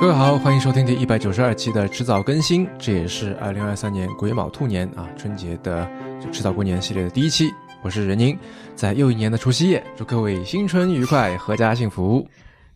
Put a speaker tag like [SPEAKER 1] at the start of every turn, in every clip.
[SPEAKER 1] 各位好，欢迎收听第一百九十二期的迟早更新，这也是二零二三年癸卯兔年啊春节的就迟早过年系列的第一期。我是任宁，在又一年的除夕夜，祝各位新春愉快，阖家幸福。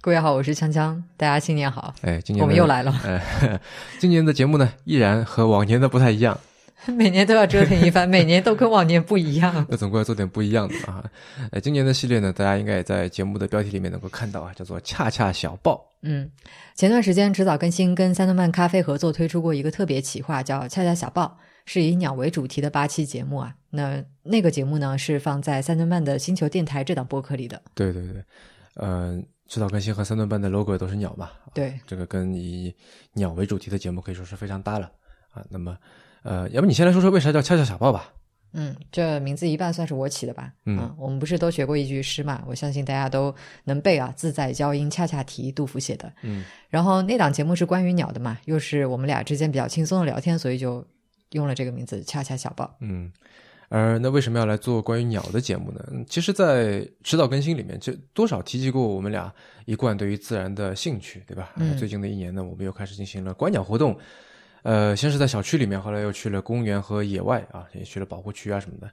[SPEAKER 2] 各位好，我是锵锵，大家新年好。
[SPEAKER 1] 哎，今年
[SPEAKER 2] 我们又来了。
[SPEAKER 1] 哎，今年的节目呢，依然和往年的不太一样。
[SPEAKER 2] 每年都要折腾一番，每年都跟往年不一样。
[SPEAKER 1] 那总归要做点不一样的啊！呃，今年的系列呢，大家应该也在节目的标题里面能够看到啊，叫做“恰恰小报”。
[SPEAKER 2] 嗯，前段时间迟早更新跟三顿半咖啡合作推出过一个特别企划，叫“恰恰小报”，是以鸟为主题的八期节目啊。那那个节目呢，是放在三顿半的星球电台这档播客里的。
[SPEAKER 1] 对对对，呃，迟早更新和三顿半的 logo 都是鸟嘛？
[SPEAKER 2] 对，
[SPEAKER 1] 这个跟以鸟为主题的节目可以说是非常搭了啊。那么。呃，要不你先来说说为啥叫恰恰小报吧？
[SPEAKER 2] 嗯，这名字一半算是我起的吧。嗯，我们不是都学过一句诗嘛？我相信大家都能背啊，“自在娇莺恰恰啼”，杜甫写的。嗯，然后那档节目是关于鸟的嘛，又是我们俩之间比较轻松的聊天，所以就用了这个名字“恰恰小报”。
[SPEAKER 1] 嗯，而那为什么要来做关于鸟的节目呢？其实，在迟早更新里面就多少提及过我们俩一贯对于自然的兴趣，对吧？嗯，最近的一年呢，我们又开始进行了观鸟活动。呃，先是在小区里面，后来又去了公园和野外啊，也去了保护区啊什么的。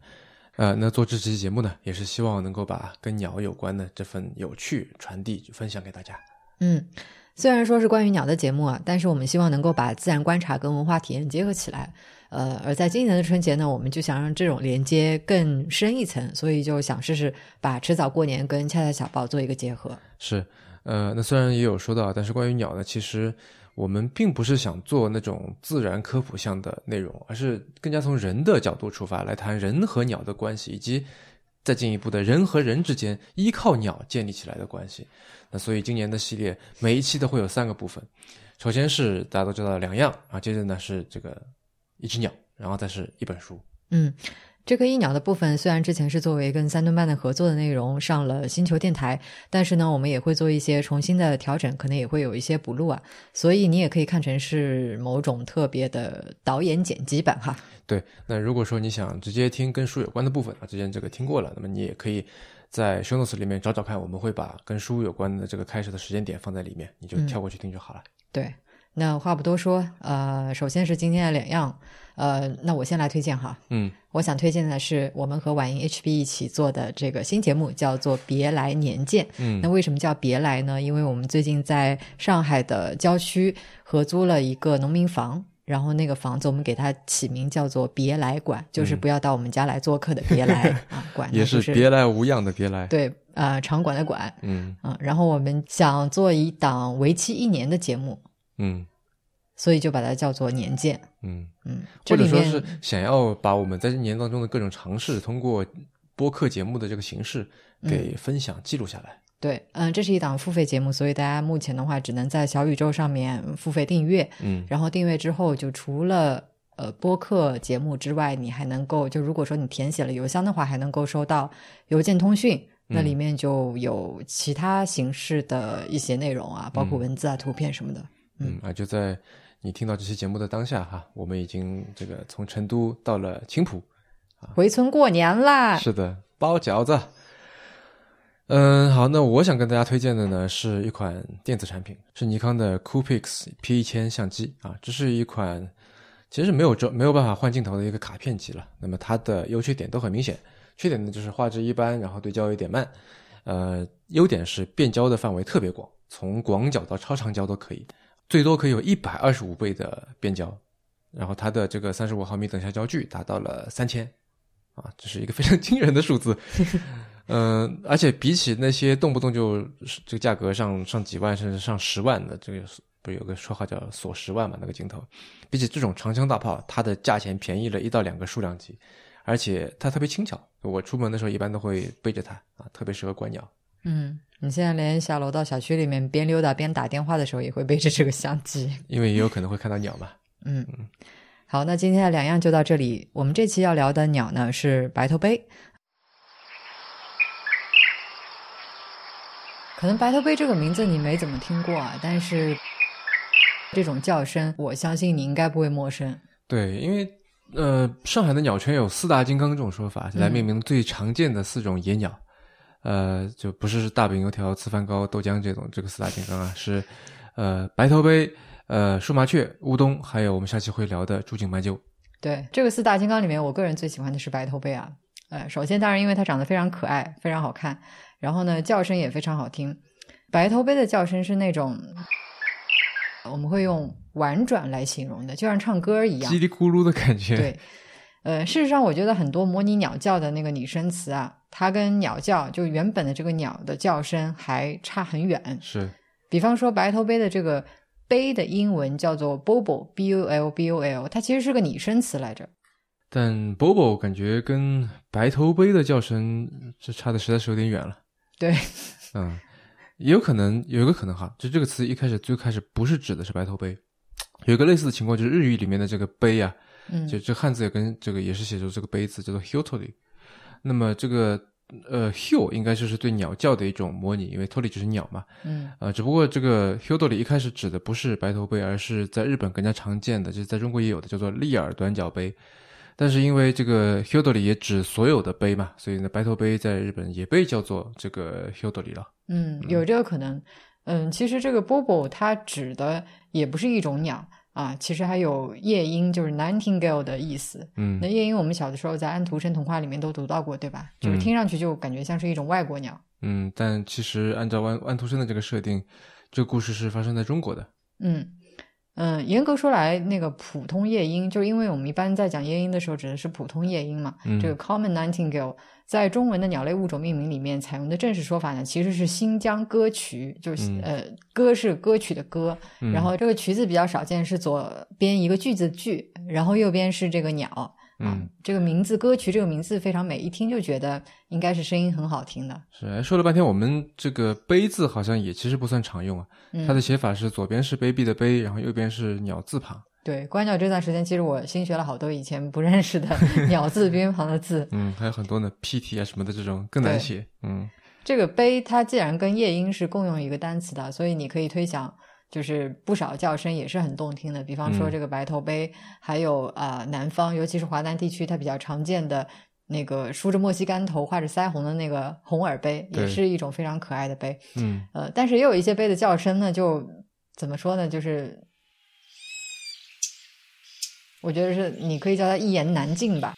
[SPEAKER 1] 呃，那做这期节目呢，也是希望能够把跟鸟有关的这份有趣传递分享给大家。
[SPEAKER 2] 嗯，虽然说是关于鸟的节目啊，但是我们希望能够把自然观察跟文化体验结合起来。呃，而在今年的春节呢，我们就想让这种连接更深一层，所以就想试试把迟早过年跟恰恰小报做一个结合。
[SPEAKER 1] 是，呃，那虽然也有说到，但是关于鸟呢，其实。我们并不是想做那种自然科普向的内容，而是更加从人的角度出发来谈人和鸟的关系，以及再进一步的人和人之间依靠鸟建立起来的关系。那所以今年的系列每一期都会有三个部分，首先是大家都知道两样啊，接着呢是这个一只鸟，然后再是一本书。
[SPEAKER 2] 嗯。这个一鸟的部分虽然之前是作为跟三顿半的合作的内容上了星球电台，但是呢，我们也会做一些重新的调整，可能也会有一些补录啊，所以你也可以看成是某种特别的导演剪辑版哈。
[SPEAKER 1] 对，那如果说你想直接听跟书有关的部分啊，之前这个听过了，那么你也可以在 show notes 里面找找看，我们会把跟书有关的这个开始的时间点放在里面，你就跳过去听就好了。
[SPEAKER 2] 对，那话不多说，呃，首先是今天的两样。呃，那我先来推荐哈。
[SPEAKER 1] 嗯，
[SPEAKER 2] 我想推荐的是我们和晚音 HB 一起做的这个新节目，叫做《别来年见》。
[SPEAKER 1] 嗯，
[SPEAKER 2] 那为什么叫别来呢？因为我们最近在上海的郊区合租了一个农民房，然后那个房子我们给它起名叫做“别来馆”，就是不要到我们家来做客的“别来 ”啊，馆
[SPEAKER 1] 也是别来无恙的“别来”。
[SPEAKER 2] 对，呃，场馆的“馆”。
[SPEAKER 1] 嗯
[SPEAKER 2] 啊，然后我们想做一档为期一年的节目。
[SPEAKER 1] 嗯。
[SPEAKER 2] 所以就把它叫做年鉴，
[SPEAKER 1] 嗯。
[SPEAKER 2] 嗯，
[SPEAKER 1] 或者说是想要把我们在这年当中的各种尝试，通过播客节目的这个形式给分享记录下来。
[SPEAKER 2] 对，嗯，这是一档付费节目，所以大家目前的话只能在小宇宙上面付费订阅，
[SPEAKER 1] 嗯，
[SPEAKER 2] 然后订阅之后，就除了呃播客节目之外，你还能够就如果说你填写了邮箱的话，还能够收到邮件通讯，那里面就有其他形式的一些内容啊，包括文字啊、图片什么的，
[SPEAKER 1] 嗯啊，就在。你听到这期节目的当下，哈，我们已经这个从成都到了青浦，
[SPEAKER 2] 回村过年啦。
[SPEAKER 1] 是的，包饺子。嗯，好，那我想跟大家推荐的呢，是一款电子产品，是尼康的 Coolpix P 一千相机啊。这是一款其实没有装没有办法换镜头的一个卡片机了。那么它的优缺点都很明显，缺点呢就是画质一般，然后对焦有点慢。呃，优点是变焦的范围特别广，从广角到超长焦都可以。最多可以有一百二十五倍的变焦，然后它的这个三十五毫米等效焦距达到了三千，啊，这是一个非常惊人的数字。嗯，而且比起那些动不动就这个价格上上几万甚至上十万的这个，不是有个说话叫锁十万嘛？那个镜头，比起这种长枪大炮，它的价钱便宜了一到两个数量级，而且它特别轻巧。我出门的时候一般都会背着它啊，特别适合观鸟。
[SPEAKER 2] 嗯。你现在连下楼到小区里面边溜达边打电话的时候，也会背着这个相机，
[SPEAKER 1] 因为也有可能会看到鸟嘛。
[SPEAKER 2] 嗯嗯，好，那今天的两样就到这里。我们这期要聊的鸟呢是白头杯，可能白头杯这个名字你没怎么听过啊，但是这种叫声，我相信你应该不会陌生。
[SPEAKER 1] 对，因为呃，上海的鸟圈有四大金刚这种说法，来命名最常见的四种野鸟。呃，就不是大饼油条、粢饭糕、豆浆这种这个四大金刚啊，是呃，白头杯、呃，树麻雀、乌冬，还有我们下期会聊的朱颈白鸠。
[SPEAKER 2] 对，这个四大金刚里面，我个人最喜欢的是白头杯啊。呃，首先当然因为它长得非常可爱，非常好看，然后呢叫声也非常好听。白头杯的叫声是那种我们会用婉转来形容的，就像唱歌一样，
[SPEAKER 1] 叽里咕噜的感觉。
[SPEAKER 2] 对，呃，事实上我觉得很多模拟鸟叫的那个拟声词啊，它跟鸟叫就原本的这个鸟的叫声还差很远。
[SPEAKER 1] 是，
[SPEAKER 2] 比方说白头杯的这个。杯的英文叫做 Bobo，B U L，B U L，它其实是个拟声词来着。
[SPEAKER 1] 但 Bobo 感觉跟白头杯的叫声这差的实在是有点远了。
[SPEAKER 2] 对，
[SPEAKER 1] 嗯，也有可能有一个可能哈，就这个词一开始最开始不是指的是白头杯，有一个类似的情况就是日语里面的这个杯啊，
[SPEAKER 2] 嗯，
[SPEAKER 1] 就这汉字也跟这个也是写作这个杯子叫做 hiltoli 那么这个。呃，hill 应该就是对鸟叫的一种模拟，因为 toli 就是鸟嘛。
[SPEAKER 2] 嗯。
[SPEAKER 1] 呃，只不过这个 h 里一开始指的不是白头杯，而是在日本更加常见的，就是在中国也有的叫做立耳短角杯。但是因为这个 hildori 也指所有的杯嘛，所以呢，白头杯在日本也被叫做这个 hildori 了。
[SPEAKER 2] 嗯，有这个可能。嗯，其实这个 bobo 它指的也不是一种鸟。啊，其实还有夜莺，就是 nightingale 的意思。
[SPEAKER 1] 嗯，
[SPEAKER 2] 那夜莺我们小的时候在安徒生童话里面都读到过，对吧？就是听上去就感觉像是一种外国鸟。
[SPEAKER 1] 嗯，但其实按照安安徒生的这个设定，这个故事是发生在中国的。
[SPEAKER 2] 嗯。嗯，严格说来，那个普通夜莺，就是因为我们一般在讲夜莺的时候，指的是普通夜莺嘛。这个 common nightingale 在中文的鸟类物种命名里面采用的正式说法呢，其实是新疆歌曲，就是呃，歌是歌曲的歌，然后这个曲子比较少见，是左边一个句子句，然后右边是这个鸟。
[SPEAKER 1] 嗯，
[SPEAKER 2] 这个名字歌曲这个名字非常美，一听就觉得应该是声音很好听的。
[SPEAKER 1] 是，说了半天，我们这个“杯”字好像也其实不算常用啊。它的写法是左边是卑鄙的“卑”，然后右边是鸟字旁。
[SPEAKER 2] 对，观鸟这段时间，其实我新学了好多以前不认识的 鸟字边旁的字。
[SPEAKER 1] 嗯，还有很多呢，“pt” 啊什么的这种更难写。嗯，
[SPEAKER 2] 这个“杯”它既然跟夜莺是共用一个单词的，所以你可以推想。就是不少叫声也是很动听的，比方说这个白头杯，还有啊南方，尤其是华南地区，它比较常见的那个梳着墨西干头、画着腮红的那个红耳杯，也是一种非常可爱的杯。
[SPEAKER 1] 嗯，
[SPEAKER 2] 呃，但是也有一些杯的叫声呢，就怎么说呢？就是我觉得是你可以叫它一言难尽吧。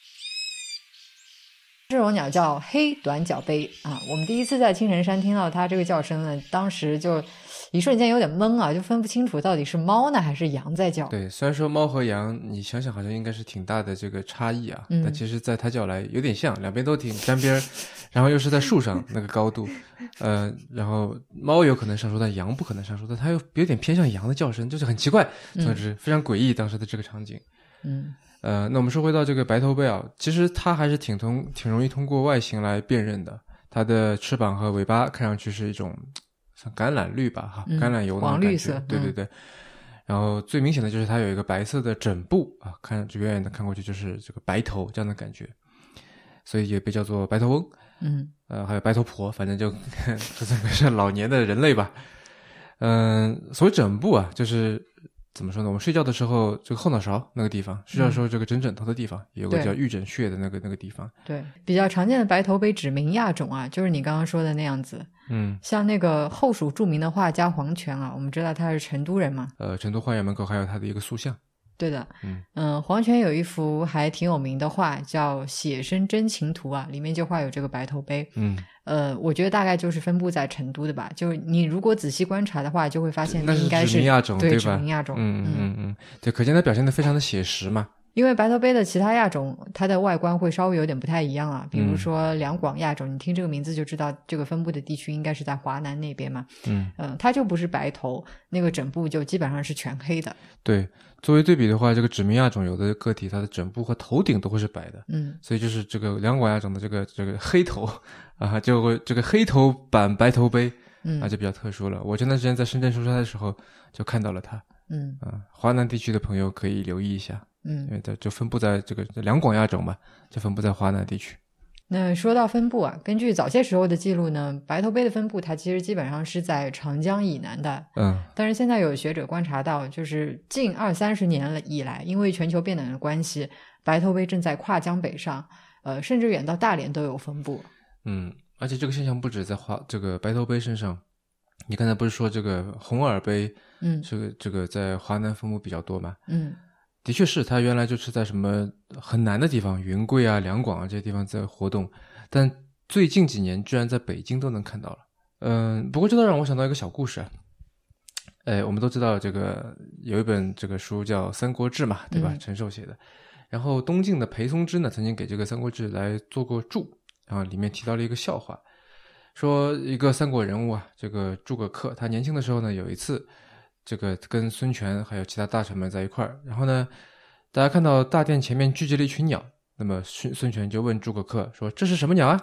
[SPEAKER 2] 这种鸟叫黑短角杯啊，我们第一次在青城山听到它这个叫声呢，当时就。一瞬间有点懵啊，就分不清楚到底是猫呢还是羊在叫。
[SPEAKER 1] 对，虽然说猫和羊，你想想好像应该是挺大的这个差异啊，但其实在它叫来有点像，两边都挺沾边儿，然后又是在树上那个高度，呃，然后猫有可能上树，但羊不可能上树，但它又有点偏向羊的叫声，就是很奇怪，总之非常诡异当时的这个场景。
[SPEAKER 2] 嗯，
[SPEAKER 1] 呃，那我们说回到这个白头贝啊，其实它还是挺通挺容易通过外形来辨认的，它的翅膀和尾巴看上去是一种。橄榄绿吧，哈，橄榄油
[SPEAKER 2] 黄绿色，
[SPEAKER 1] 对对对。然后最明显的就是它有一个白色的枕部啊，看远远的看过去就是这个白头这样的感觉，所以也被叫做白头翁。
[SPEAKER 2] 嗯，
[SPEAKER 1] 呃，还有白头婆，反正就 这算是老年的人类吧。嗯，所谓枕部啊，就是。怎么说呢？我们睡觉的时候，这个后脑勺那个地方，睡觉的时候这个枕枕头的地方，有个叫玉枕穴的那个那个地方。
[SPEAKER 2] 对，比较常见的白头杯指名亚种啊，就是你刚刚说的那样子。
[SPEAKER 1] 嗯，
[SPEAKER 2] 像那个后蜀著名的画家黄泉啊，我们知道他是成都人嘛。
[SPEAKER 1] 呃，成都花园门口还有他的一个塑像。
[SPEAKER 2] 对的，
[SPEAKER 1] 嗯
[SPEAKER 2] 嗯，黄泉有一幅还挺有名的画，叫《写生真情图》啊，里面就画有这个白头杯。
[SPEAKER 1] 嗯，
[SPEAKER 2] 呃，我觉得大概就是分布在成都的吧。就你如果仔细观察的话，就会发现
[SPEAKER 1] 那
[SPEAKER 2] 应该是
[SPEAKER 1] 指名亚种，
[SPEAKER 2] 对
[SPEAKER 1] 吧？
[SPEAKER 2] 指名亚种，
[SPEAKER 1] 嗯嗯嗯，对，可见它表现的非常的写实嘛。
[SPEAKER 2] 因为白头杯的其他亚种，它的外观会稍微有点不太一样啊。比如说两广亚种，你听这个名字就知道这个分布的地区应该是在华南那边嘛。
[SPEAKER 1] 嗯
[SPEAKER 2] 嗯，它就不是白头，那个枕部就基本上是全黑的。
[SPEAKER 1] 对，作为对比的话，这个指名亚种有的个体它的枕部和头顶都会是白的。
[SPEAKER 2] 嗯，
[SPEAKER 1] 所以就是这个两广亚种的这个这个黑头啊，就会这个黑头版白头杯，嗯啊就比较特殊了。我前段时间在深圳出差的时候就看到了它。
[SPEAKER 2] 嗯
[SPEAKER 1] 啊，华南地区的朋友可以留意一下。
[SPEAKER 2] 嗯，
[SPEAKER 1] 因为它就分布在这个两广亚种嘛，就分布在华南地区。
[SPEAKER 2] 那说到分布啊，根据早些时候的记录呢，白头杯的分布它其实基本上是在长江以南的。
[SPEAKER 1] 嗯，
[SPEAKER 2] 但是现在有学者观察到，就是近二三十年了以来，因为全球变暖的关系，白头杯正在跨江北上，呃，甚至远到大连都有分布。
[SPEAKER 1] 嗯，而且这个现象不止在华这个白头杯身上。你刚才不是说这个红耳杯，
[SPEAKER 2] 嗯
[SPEAKER 1] 这个这个在华南分布比较多嘛？
[SPEAKER 2] 嗯
[SPEAKER 1] 的确是，它原来就是在什么很南的地方，云贵啊、两广啊这些地方在活动，但最近几年居然在北京都能看到了。嗯，不过这倒让我想到一个小故事啊。哎，我们都知道这个有一本这个书叫《三国志》嘛，对吧？
[SPEAKER 2] 嗯
[SPEAKER 1] 陈寿写的。然后东晋的裴松之呢，曾经给这个《三国志》来做过注，然后里面提到了一个笑话，说一个三国人物啊，这个诸葛恪，他年轻的时候呢，有一次这个跟孙权还有其他大臣们在一块儿，然后呢，大家看到大殿前面聚集了一群鸟，那么孙孙权就问诸葛恪说：“这是什么鸟啊？”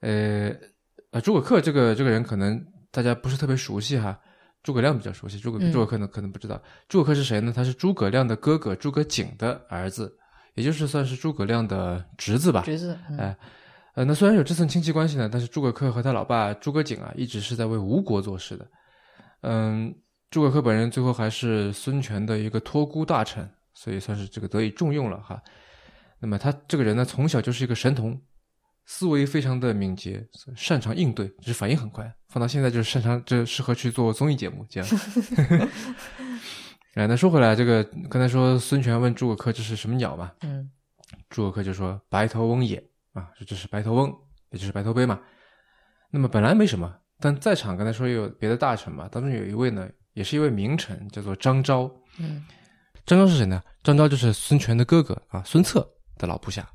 [SPEAKER 1] 呃，呃，诸葛恪这个这个人可能大家不是特别熟悉哈，诸葛亮比较熟悉，诸葛
[SPEAKER 2] 嗯
[SPEAKER 1] 诸葛恪呢可能不知道。诸葛恪是谁呢？他是诸葛亮的哥哥诸葛瑾的儿子，也就是算是诸葛亮的侄子吧。
[SPEAKER 2] 侄子，嗯
[SPEAKER 1] 哎，呃，那虽然有这层亲戚关系呢，但是诸葛恪和他老爸诸葛瑾啊，一直是在为吴国做事的。嗯，诸葛恪本人最后还是孙权的一个托孤大臣，所以算是这个得以重用了哈。那么他这个人呢，从小就是一个神童，思维非常的敏捷，擅长应对，就是反应很快。放到现在就是擅长，这适合去做综艺节目这样。哎，那说回来，这个刚才说孙权问诸葛恪这是什么鸟嘛？
[SPEAKER 2] 嗯
[SPEAKER 1] 诸葛恪就说白头翁也啊，这就是白头翁，也就是白头杯嘛。那么本来没什么，但在场刚才说也有别的大臣嘛，当中有一位呢，也是一位名臣，叫做张昭。
[SPEAKER 2] 嗯
[SPEAKER 1] 张昭是谁呢？张昭就是孙权的哥哥啊，孙策的老部下。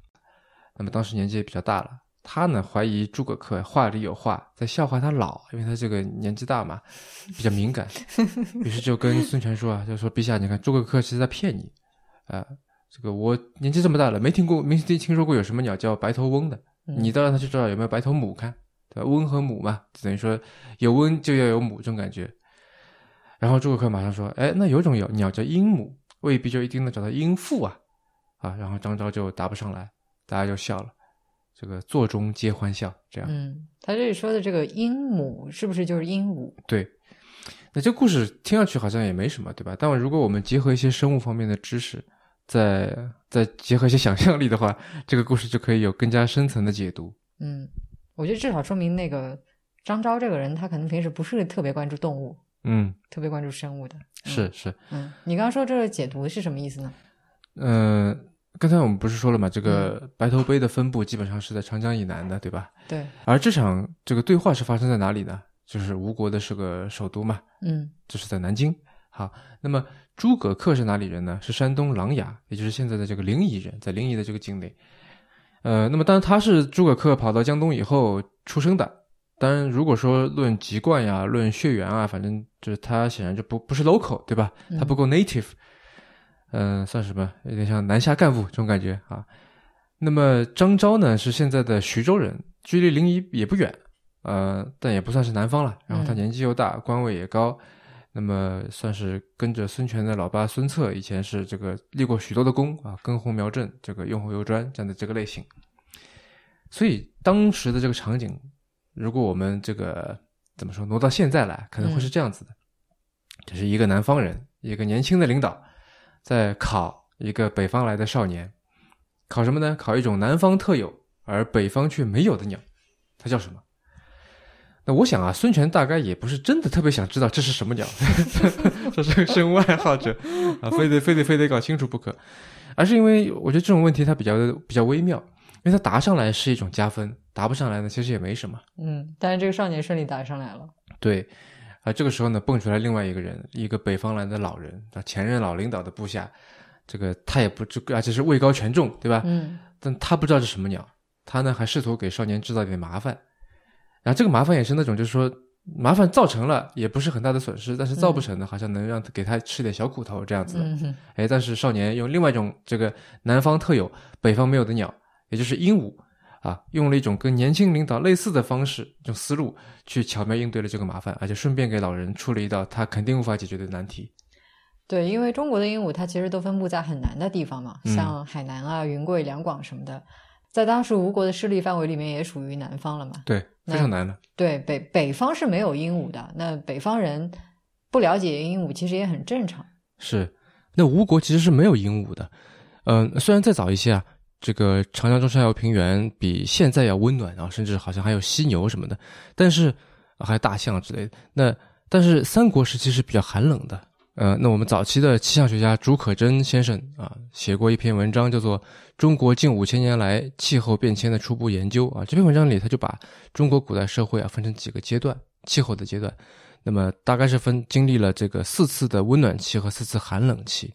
[SPEAKER 1] 那么当时年纪也比较大了，他呢怀疑诸葛恪话里有话，在笑话他老，因为他这个年纪大嘛，比较敏感，于是就跟孙权说啊，就说陛下，你看诸葛恪其实在骗你啊、这个我年纪这么大了，没听过没听听说过有什么鸟叫白头翁的，
[SPEAKER 2] 嗯
[SPEAKER 1] 你倒让他去找有没有白头母看，对吧？翁和母嘛，等于说有翁就要有母这种感觉。然后诸葛恪马上说：“哎，那有种鸟鸟叫鹦鹉，未必就一定能找到鹦父啊！”啊，然后张昭就答不上来，大家就笑了。这个座中皆欢笑，这样、
[SPEAKER 2] 嗯，他这里说的这个鹦鹉是不是就是鹦鹉？
[SPEAKER 1] 对。那这故事听上去好像也没什么，对吧？但如果我们结合一些生物方面的知识，再再结合一些想象力的话，这个故事就可以有更加深层的解读。
[SPEAKER 2] 嗯，我觉得至少说明那个张昭这个人，他可能平时不是特别关注动物，
[SPEAKER 1] 嗯，
[SPEAKER 2] 特别关注生物的。嗯
[SPEAKER 1] 是是。
[SPEAKER 2] 嗯，你刚刚说这个解读是什么意思呢？
[SPEAKER 1] 嗯、刚才我们不是说了嘛，这个白头杯的分布基本上是在长江以南的，对吧？
[SPEAKER 2] 对，
[SPEAKER 1] 而这场这个对话是发生在哪里呢？就是吴国的是个首都嘛，
[SPEAKER 2] 嗯
[SPEAKER 1] 这是在南京。好，那么诸葛恪是哪里人呢？是山东琅琊，也就是现在的这个临沂人，在临沂的这个境内。呃，那么当然他是诸葛恪跑到江东以后出生的。当然，如果说论籍贯呀、论血缘啊，反正就是他显然就不不是 local，对吧？他不够 native，嗯、算什么？有点像南下干部这种感觉啊。那么张昭呢，是现在的徐州人，距离临沂也不远，呃，但也不算是南方了。然后他
[SPEAKER 2] 嗯
[SPEAKER 1] 年纪又大，官位也高，那么算是跟着孙权的老爸孙策，以前是这个立过许多的功啊，根红苗正，这个用后有专这样的这个类型。所以当时的这个场景，如果我们这个怎么说挪到现在来，可能会是这样子的：这是一个南方人，一个年轻的领导，在考一个北方来的少年，考什么呢？考一种南方特有而北方却没有的鸟，它叫什么？那我想啊，孙权大概也不是真的特别想知道这是什么鸟，这是个生物爱好者啊，非得非得非得搞清楚不可，而是因为我觉得这种问题它比较比较微妙，因为它答上来是一种加分，答不上来呢其实也没什么。
[SPEAKER 2] 嗯，但是这个少年顺利答上来了。
[SPEAKER 1] 对，啊，这个时候呢，蹦出来另外一个人，一个北方来的老人，啊，前任老领导的部下，这个他也不，知而且是位高权重，对吧？
[SPEAKER 2] 嗯
[SPEAKER 1] 但他不知道是什么鸟，他呢还试图给少年制造点麻烦，然后这个麻烦也是那种，就是说麻烦造成了也不是很大的损失，但是造不成的，好像能让他给他吃点小苦头这样子的。
[SPEAKER 2] 嗯哼
[SPEAKER 1] 哎，但是少年用另外一种这个南方特有、北方没有的鸟，也就是鹦鹉啊，用了一种跟年轻领导类似的方式、这种思路，去巧妙应对了这个麻烦，而且顺便给老人出了一道他肯定无法解决的难题。
[SPEAKER 2] 对，因为中国的鹦鹉它其实都分布在很南的地方嘛，
[SPEAKER 1] 嗯
[SPEAKER 2] 像海南啊、云贵、两广什么的，在当时吴国的势力范围里面也属于南方了嘛。
[SPEAKER 1] 对，非常难的。
[SPEAKER 2] 对，北北方是没有鹦鹉的，那北方人不了解鹦鹉其实也很正常。
[SPEAKER 1] 是，那吴国其实是没有鹦鹉的。嗯、虽然再早一些啊，这个长江中下游平原比现在要温暖啊，甚至好像还有犀牛什么的，但是还有大象之类的。那但是三国时期是比较寒冷的。呃，那我们早期的气象学家竺可桢先生啊，写过一篇文章，叫做《中国近五千年来气候变迁的初步研究》啊。这篇文章里，他就把中国古代社会啊分成几个阶段，气候的阶段。那么大概是分经历了这个四次的温暖期和四次寒冷期。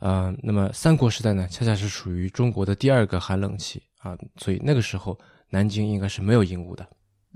[SPEAKER 1] 呃，那么三国时代呢，恰恰是属于中国的第二个寒冷期啊，所以那个时候南京应该是没有鹦鹉的。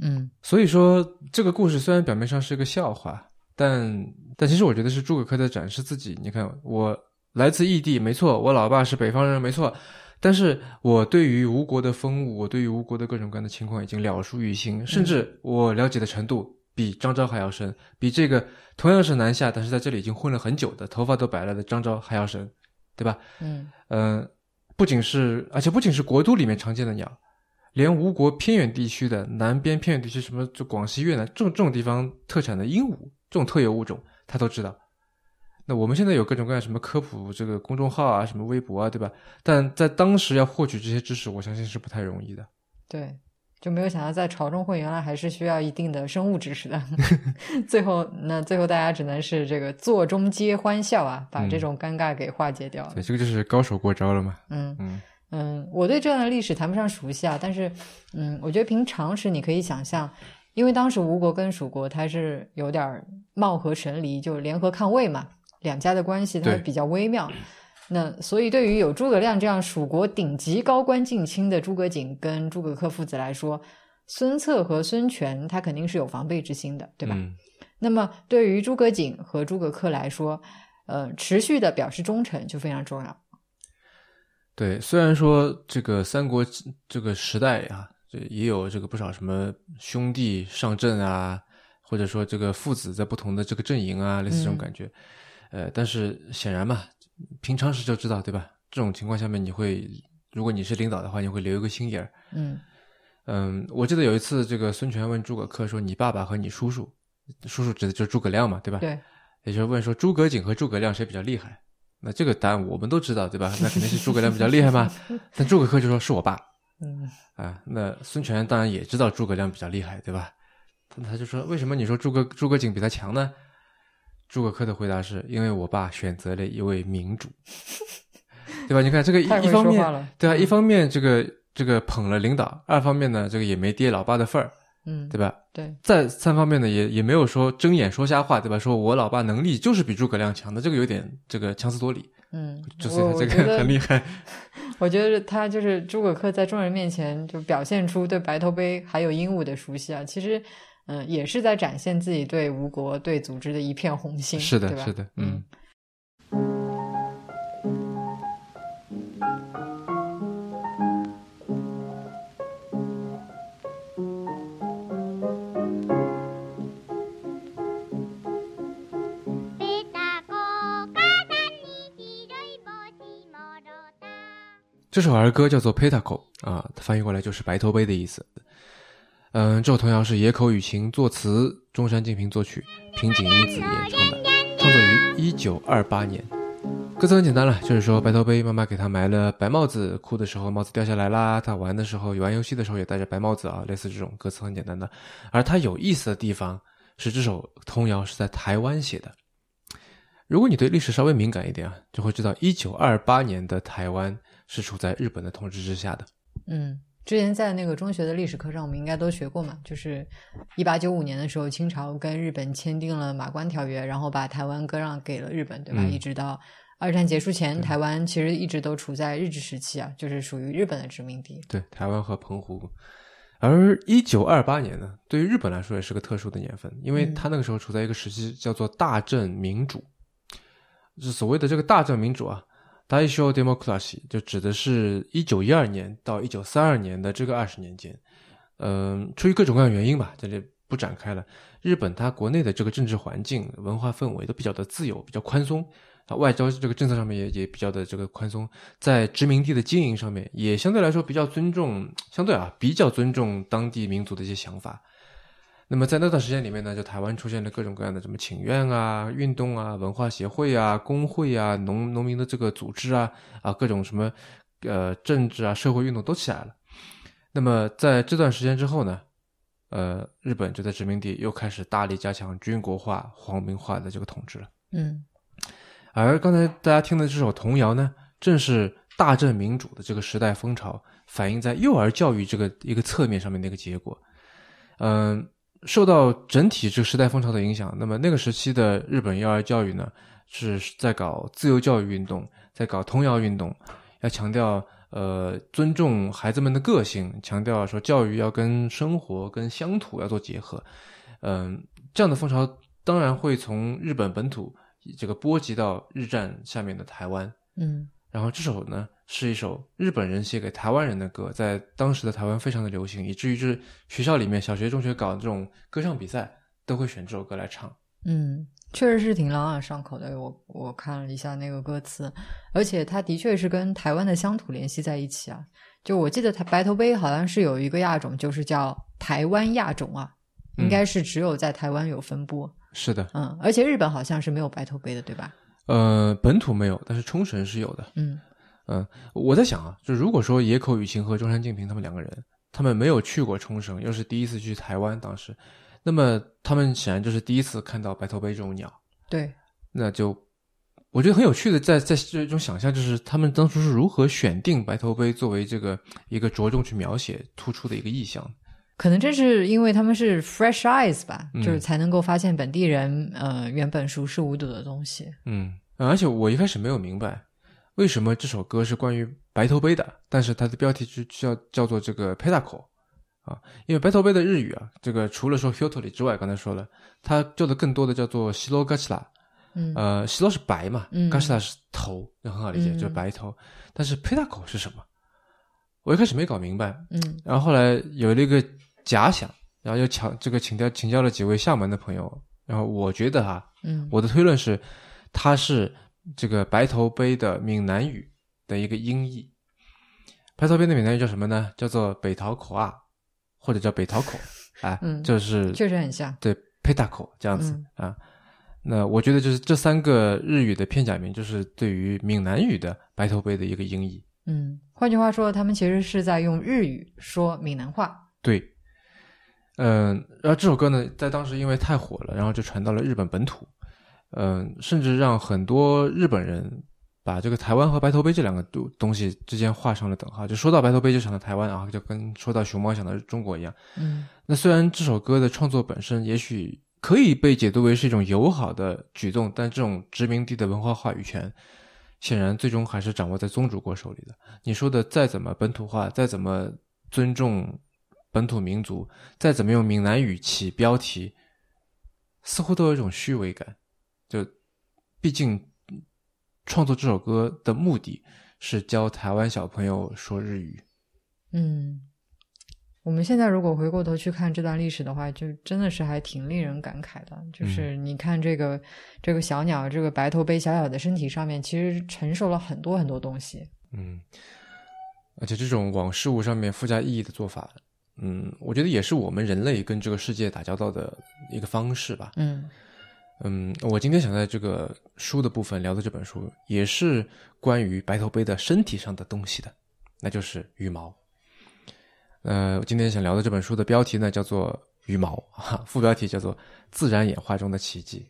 [SPEAKER 2] 嗯，
[SPEAKER 1] 所以说这个故事虽然表面上是个笑话。但但其实我觉得是诸葛恪在展示自己。你看，我来自异地，没错，我老爸是北方人，没错。但是我对于吴国的风物，我对于吴国的各种各样的情况已经了熟于心，甚至我了解的程度比张昭还要深，比这个同样是南下，但是在这里已经混了很久的，头发都白了的张昭还要深，对吧？
[SPEAKER 2] 嗯
[SPEAKER 1] 嗯，不仅是，而且不仅是国都里面常见的鸟，连吴国偏远地区的南边偏远地区，什么就广西、越南这种这种地方特产的鹦鹉。这种特有物种，他都知道。那我们现在有各种各样什么科普这个公众号啊，什么微博啊，对吧？但在当时要获取这些知识，我相信是不太容易的。
[SPEAKER 2] 对，就没有想到在朝中会，原来还是需要一定的生物知识的。最后，那最后大家只能是这个座中皆欢笑啊，把这种尴尬给化解掉了。
[SPEAKER 1] 对，这个就是高手过招了嘛。
[SPEAKER 2] 嗯嗯嗯，我对这段历史谈不上熟悉啊，但是嗯，我觉得凭常识你可以想象。因为当时吴国跟蜀国它是有点貌合神离，就联合抗魏嘛，两家的关系它比较微妙。那所以对于有诸葛亮这样蜀国顶级高官近亲的诸葛瑾跟诸葛恪父子来说，孙策和孙权他肯定是有防备之心的，对吧？那么对于诸葛瑾和诸葛恪来说，呃，持续的表示忠诚就非常重要。
[SPEAKER 1] 对，虽然说这个三国这个时代啊。这也有这个不少什么兄弟上阵啊，或者说这个父子在不同的这个阵营啊，类似这种感觉。呃，但是显然嘛，凭常识就知道，对吧？这种情况下面，你会如果你是领导的话，你会留一个心眼儿。
[SPEAKER 2] 嗯
[SPEAKER 1] 嗯，我记得有一次，这个孙权问诸葛恪说：“你爸爸和你叔叔，叔叔指的就是诸葛亮嘛，对吧？”
[SPEAKER 2] 对。
[SPEAKER 1] 也就是问说诸葛瑾和诸葛亮谁比较厉害？那这个答案我们都知道，对吧？那肯定是诸葛亮比较厉害嘛。但诸葛恪就说是我爸。
[SPEAKER 2] 嗯
[SPEAKER 1] 啊，那孙权当然也知道诸葛亮比较厉害，对吧？他就说：“为什么你说诸葛诸葛瑾比他强呢？”诸葛恪的回答是：“因为我爸选择了一位明主，对吧？你看这个一一方面，对啊，一方面这个这个捧了领导，二方面呢，这个也没跌老爸的份儿，
[SPEAKER 2] 嗯，
[SPEAKER 1] 对吧？
[SPEAKER 2] 对，
[SPEAKER 1] 再三方面呢，也也没有说睁眼说瞎话，对吧？说我老爸能力就是比诸葛亮强的，这个有点这个强词夺理。”
[SPEAKER 2] 嗯，
[SPEAKER 1] 就是这个很厉害。
[SPEAKER 2] 我觉得他就是诸葛恪在众人面前就表现出对白头杯还有鹦鹉的熟悉啊，其实嗯也是在展现自己对吴国对组织的一片红心。
[SPEAKER 1] 是的，是的，嗯。这首儿歌叫做《p e t a c o 啊，翻译过来就是白头杯的意思。嗯，这首童谣是野口雨晴作词，中山靖平作曲，平井英子演唱的，创作于一九二八年。歌词很简单了，就是说白头杯妈妈给他埋了白帽子，哭的时候帽子掉下来啦。他玩的时候玩游戏的时候也戴着白帽子啊，类似这种歌词很简单的。而它有意思的地方是这首童谣是在台湾写的。如果你对历史稍微敏感一点啊，就会知道一九二八年的台湾。是处在日本的统治之下的。
[SPEAKER 2] 嗯，之前在那个中学的历史课上，我们应该都学过嘛。就是一八九五年的时候，清朝跟日本签订了《马关条约》，然后把台湾割让给了日本，对吧？一直到二战结束前，台湾其实一直都处在日治时期啊，就是属于日本的殖民地。
[SPEAKER 1] 对，台湾和澎湖。而一九二八年呢，对于日本来说也是个特殊的年份，因为他那个时候处在一个时期叫做大正民主，就所谓的这个大正民主啊。大一修 democracy 就指的是一九一二年到一九三二年的这个二十年间，嗯，出于各种各样原因吧，在这不展开了。日本它国内的这个政治环境、文化氛围都比较的自由，比较宽松啊，外交这个政策上面也也比较的这个宽松，在殖民地的经营上面也相对来说比较尊重，相对啊比较尊重当地民族的一些想法。那么在那段时间里面呢，就台湾出现了各种各样的什么请愿啊、运动啊、文化协会啊、工会啊、农农民的这个组织啊啊，各种什么呃政治啊、社会运动都起来了。那么在这段时间之后呢，呃，日本就在殖民地又开始大力加强军国化、皇民化的这个统治了。
[SPEAKER 2] 嗯，
[SPEAKER 1] 而刚才大家听的这首童谣呢，正是大正民主的这个时代风潮反映在幼儿教育这个一个侧面上面的一个结果。嗯，受到整体这个时代风潮的影响，那么那个时期的日本幼儿教育呢，是在搞自由教育运动，在搞童谣运动，要强调。呃，尊重孩子们的个性，强调说教育要跟生活、跟乡土要做结合。嗯，这样的风潮当然会从日本本土这个波及到日战下面的台湾。
[SPEAKER 2] 嗯，
[SPEAKER 1] 然后这首呢是一首日本人写给台湾人的歌，在当时的台湾非常的流行，以至于是学校里面小学、中学搞这种歌唱比赛都会选这首歌来唱。
[SPEAKER 2] 嗯。确实是挺朗朗上口的，我我看了一下那个歌词，而且它的确是跟台湾的乡土联系在一起啊。就我记得，它白头杯好像是有一个亚种，就是叫台湾亚种啊，应该是只有在台湾有分布。
[SPEAKER 1] 是的，
[SPEAKER 2] 嗯，而且日本好像是没有白头杯的，对吧？
[SPEAKER 1] 呃，本土没有，但是冲绳是有的。
[SPEAKER 2] 嗯
[SPEAKER 1] 嗯，我在想啊，就如果说野口雨晴和中山靖平他们两个人，他们没有去过冲绳，又是第一次去台湾，当时。那么他们显然就是第一次看到白头杯这种鸟，
[SPEAKER 2] 对，
[SPEAKER 1] 那就我觉得很有趣的，在在这种想象，就是他们当初是如何选定白头杯作为这个一个着重去描写突出的一个意象。
[SPEAKER 2] 可能正是因为他们是 fresh eyes 吧，就是才能够发现本地人呃原本熟视无睹的东西。
[SPEAKER 1] 嗯，而且我一开始没有明白为什么这首歌是关于白头杯的，但是它的标题就叫叫做这个 p e d a c o 啊，因为白头杯的日语啊，这个除了说 h u t o 里之外，刚才说了，它叫的更多的叫做西罗嘎奇拉，
[SPEAKER 2] 嗯，
[SPEAKER 1] 呃，西罗是白嘛，嘎奇拉是头，就很好理解，就是白头。但是 p e d a c o 是什么？我一开始没搞明白，
[SPEAKER 2] 嗯，
[SPEAKER 1] 然后后来有了一个假想，然后又请这个请教请教了几位厦门的朋友，然后我觉得哈，
[SPEAKER 2] 嗯，
[SPEAKER 1] 我的推论是，它是这个白头杯的闽南语的一个音译。白头杯的闽南语叫什么呢？叫做北桃口啊。或者叫北桃口，啊，就是
[SPEAKER 2] 确实很像，
[SPEAKER 1] 对 e a k o 这样子啊。那我觉得就是这三个日语的片假名，就是对于闽南语的白头杯的一个音译。
[SPEAKER 2] 嗯，换句话说，他们其实是在用日语说闽南话。
[SPEAKER 1] 对，嗯，然后这首歌呢，在当时因为太火了，然后就传到了日本本土，嗯，甚至让很多日本人。把这个台湾和白头杯这两个东东西之间画上了等号，就说到白头杯就想到台湾啊，就跟说到熊猫想到中国一样。
[SPEAKER 2] 嗯，
[SPEAKER 1] 那虽然这首歌的创作本身也许可以被解读为是一种友好的举动，但这种殖民地的文化话语权，显然最终还是掌握在宗主国手里的。你说的再怎么本土化，再怎么尊重本土民族，再怎么用闽南语起标题，似乎都有一种虚伪感。就毕竟。创作这首歌的目的是教台湾小朋友说日语。
[SPEAKER 2] 嗯，我们现在如果回过头去看这段历史的话，就真的是还挺令人感慨的。就是你看这个这个小鸟，这个白头杯小小的身体上面，其实承受了很多很多东西。
[SPEAKER 1] 嗯，而且这种往事物上面附加意义的做法，嗯，我觉得也是我们人类跟这个世界打交道的一个方式吧。
[SPEAKER 2] 嗯。
[SPEAKER 1] 嗯，我今天想在这个书的部分聊的这本书，也是关于白头杯的身体上的东西的，那就是羽毛。呃，我今天想聊的这本书的标题呢，叫做《羽毛》，哈，副标题叫做《自然演化中的奇迹》，